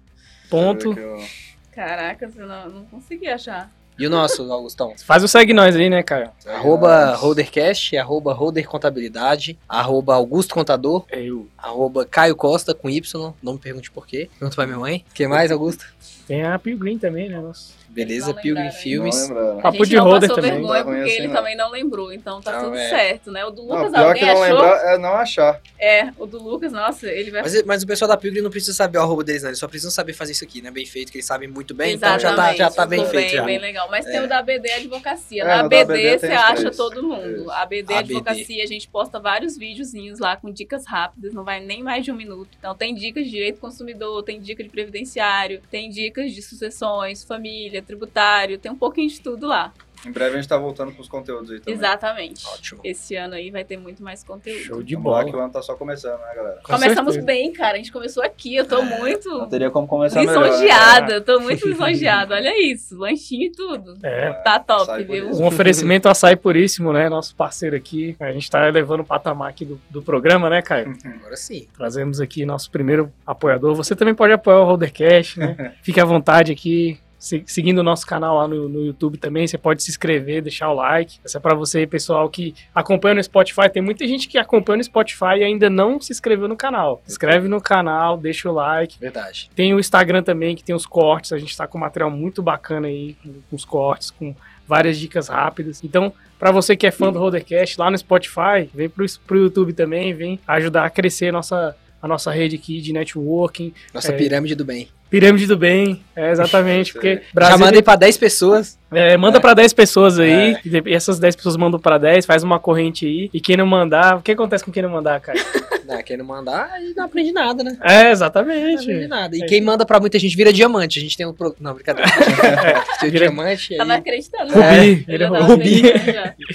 Ponto. Eu Caracas, eu não, não consegui achar. E o nosso, Augustão? Faz o segue nós aí, né, Caio? ó. Arroba Holdercast, arroba Holder Contabilidade, arroba Augusto Contador, É eu. arroba Caio Costa com Y, não me pergunte por quê. Pergunta pra minha mãe. O que mais, Augusto? Tem a Pilgrim também, né? Nossa. Beleza, Não Pilgrim lembraram, Filmes. Não Papo de não roder passou também. vergonha Não tá porque assim, ele não. também não lembrou, então tá Não, tudo é. certo, né? O do Não, Lucas, pior alguém que não achou? lembrar é não achar. É, o do Lucas, nossa, ele vai... Mas, mas o pessoal da Pilgrim não precisa saber o arroba deles, não. Eles só precisam saber fazer isso aqui, né? Bem feito, que eles sabem muito bem. Então já tá, já tá bem feito. Bem, já. bem legal. Mas tem É. o da ABD Advocacia. É, Na ABD ABD você tem acha três. todo mundo. Isso. A ABD ABD. Advocacia, a gente posta vários videozinhos lá com dicas rápidas, não vai nem mais de um minuto. Então tem dicas de direito do consumidor, tem dica de previdenciário, tem dicas de sucessões, família, tributário, tem um pouquinho de tudo lá. Em breve a gente tá voltando com os conteúdos aí também. Exatamente. Ótimo. Esse ano aí vai ter muito mais conteúdo. Show de Vamos lá bola. que o ano tá só começando, né, galera? Com Começamos certeza. bem, cara. A gente começou aqui. Eu tô muito Não teria como começar melhor. né? lisonjeada. Eu tô muito lisonjeada. Olha isso. Lanchinho e tudo. É. Tá top, viu? Um oferecimento açaí puríssimo, né? Nosso parceiro aqui. A gente tá elevando o patamar aqui do, do programa, né, Caio? Agora sim. Trazemos aqui nosso primeiro apoiador. Você também pode apoiar o Holdercast, né? Fique à vontade aqui. Se- Seguindo o nosso canal lá no, no YouTube também, você pode se inscrever, deixar o like. Essa é pra você, pessoal, que acompanha no Spotify. Tem muita gente que acompanha no Spotify e ainda não se inscreveu no canal. Se inscreve no canal, deixa o like. Verdade. Tem o Instagram também, que tem os cortes. A gente tá com material muito bacana aí, com, com os cortes, com várias dicas rápidas. Então, pra você que é fã do Rodercast, lá no Spotify, vem pro, pro YouTube também, vem ajudar a crescer a nossa, a nossa rede aqui de networking. Nossa É. pirâmide do bem. Pirâmide do bem, é exatamente, porque Já mandei pra 10 pessoas. é, manda pra 10 pessoas aí, É. e essas 10 pessoas mandam pra 10, faz uma corrente aí, e quem não mandar, o que acontece com quem não mandar, cara? Não, quem não mandar, aí não aprende nada, né? É, Não exatamente. aprende nada. E É. quem manda pra muita gente vira diamante. A gente tem um. Pro... Não, brincadeira. o Vira- diamante. Tava Aí... acreditando. Rubi, né? Tava Rubi.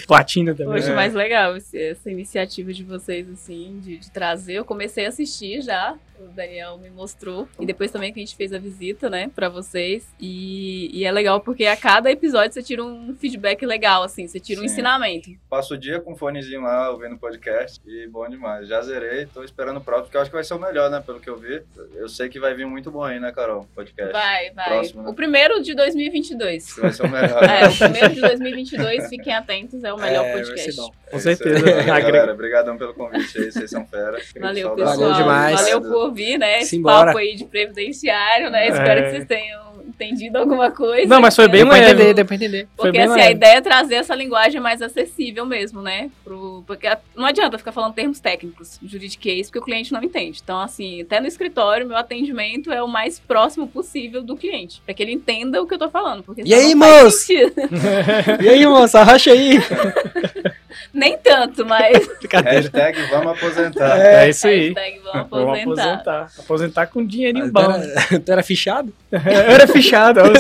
Platina também. Poxa, É. mais legal esse- essa iniciativa de vocês, assim, de, de trazer. Eu comecei a assistir já, o Daniel me mostrou. E depois também que a gente fez a visita, né, pra vocês. E, e é legal porque a cada episódio você tira um feedback legal, assim, você tira um Sim. ensinamento. Passo o dia com um fonezinho lá, ouvindo podcast, e bom demais. Já zerei, tô esperando o próximo, porque eu acho que vai ser o melhor, né? Pelo que eu vi. Eu sei que vai vir muito bom aí, né, Carol? Podcast. Vai, vai. Próximo, né? O primeiro de 2022. Que vai ser o melhor. É, o primeiro de 2022, fiquem atentos, é o melhor É, vai ser podcast. bom. Com É certeza. galera. Obrigadão pelo convite aí, vocês são fera. Valeu, pessoal. Valeu demais. Valeu por ouvir, né? Esse Simbora. papo aí de previdenciário, né? Espero É. que vocês tenham entendido alguma coisa. Não, mas foi bem leve. entender, deu pra entender. Foi Porque bem assim, leve. a ideia é trazer essa linguagem mais acessível mesmo, né? Pro, porque a- não adianta ficar falando termos técnicos, juridiquês, porque o cliente não entende. Então, assim, até no escritório, meu atendimento é o mais próximo possível do cliente, para que ele entenda o que eu tô falando. Porque E aí, moço? E aí, moça, arrocha aí. Nem tanto, mas. Hashtag vamos aposentar. É isso aí. Hashtag vamos Vamos aposentar. aposentar. Aposentar com um dinheirinho Mas bom. tu era- Tu era fichado? Era fichado, é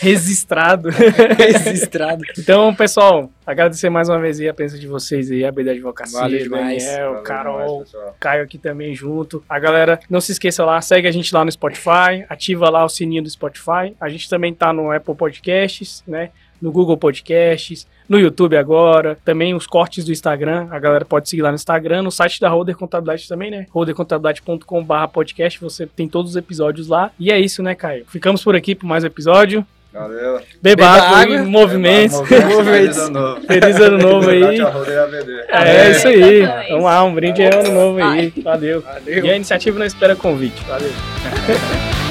registrado. Registrado. Então, pessoal, agradecer mais uma vez aí a presença de vocês aí, a BD Advocacia, Valeu o demais. Daniel, Valeu Carol, demais. Caio aqui também junto. A galera, não se esqueça lá, segue a gente lá no Spotify, ativa lá o sininho do Spotify. A gente também tá no Apple Podcasts, né? No Google Podcasts, no YouTube agora, também os cortes do Instagram. A galera pode seguir lá no Instagram, no site da Holder Contabilidade também, né? holdercontabilidade.com.br podcast, você tem todos os episódios lá. E é isso, né, Caio? Ficamos por aqui por mais um episódio. Valeu. Beba, Beba água, água. em movimentos. Movimentos. Feliz ano novo. Feliz ano novo aí. AVD. É isso aí. Vamos lá, um brinde aí, ano novo aí. Valeu. Valeu. E a iniciativa não espera convite. Valeu.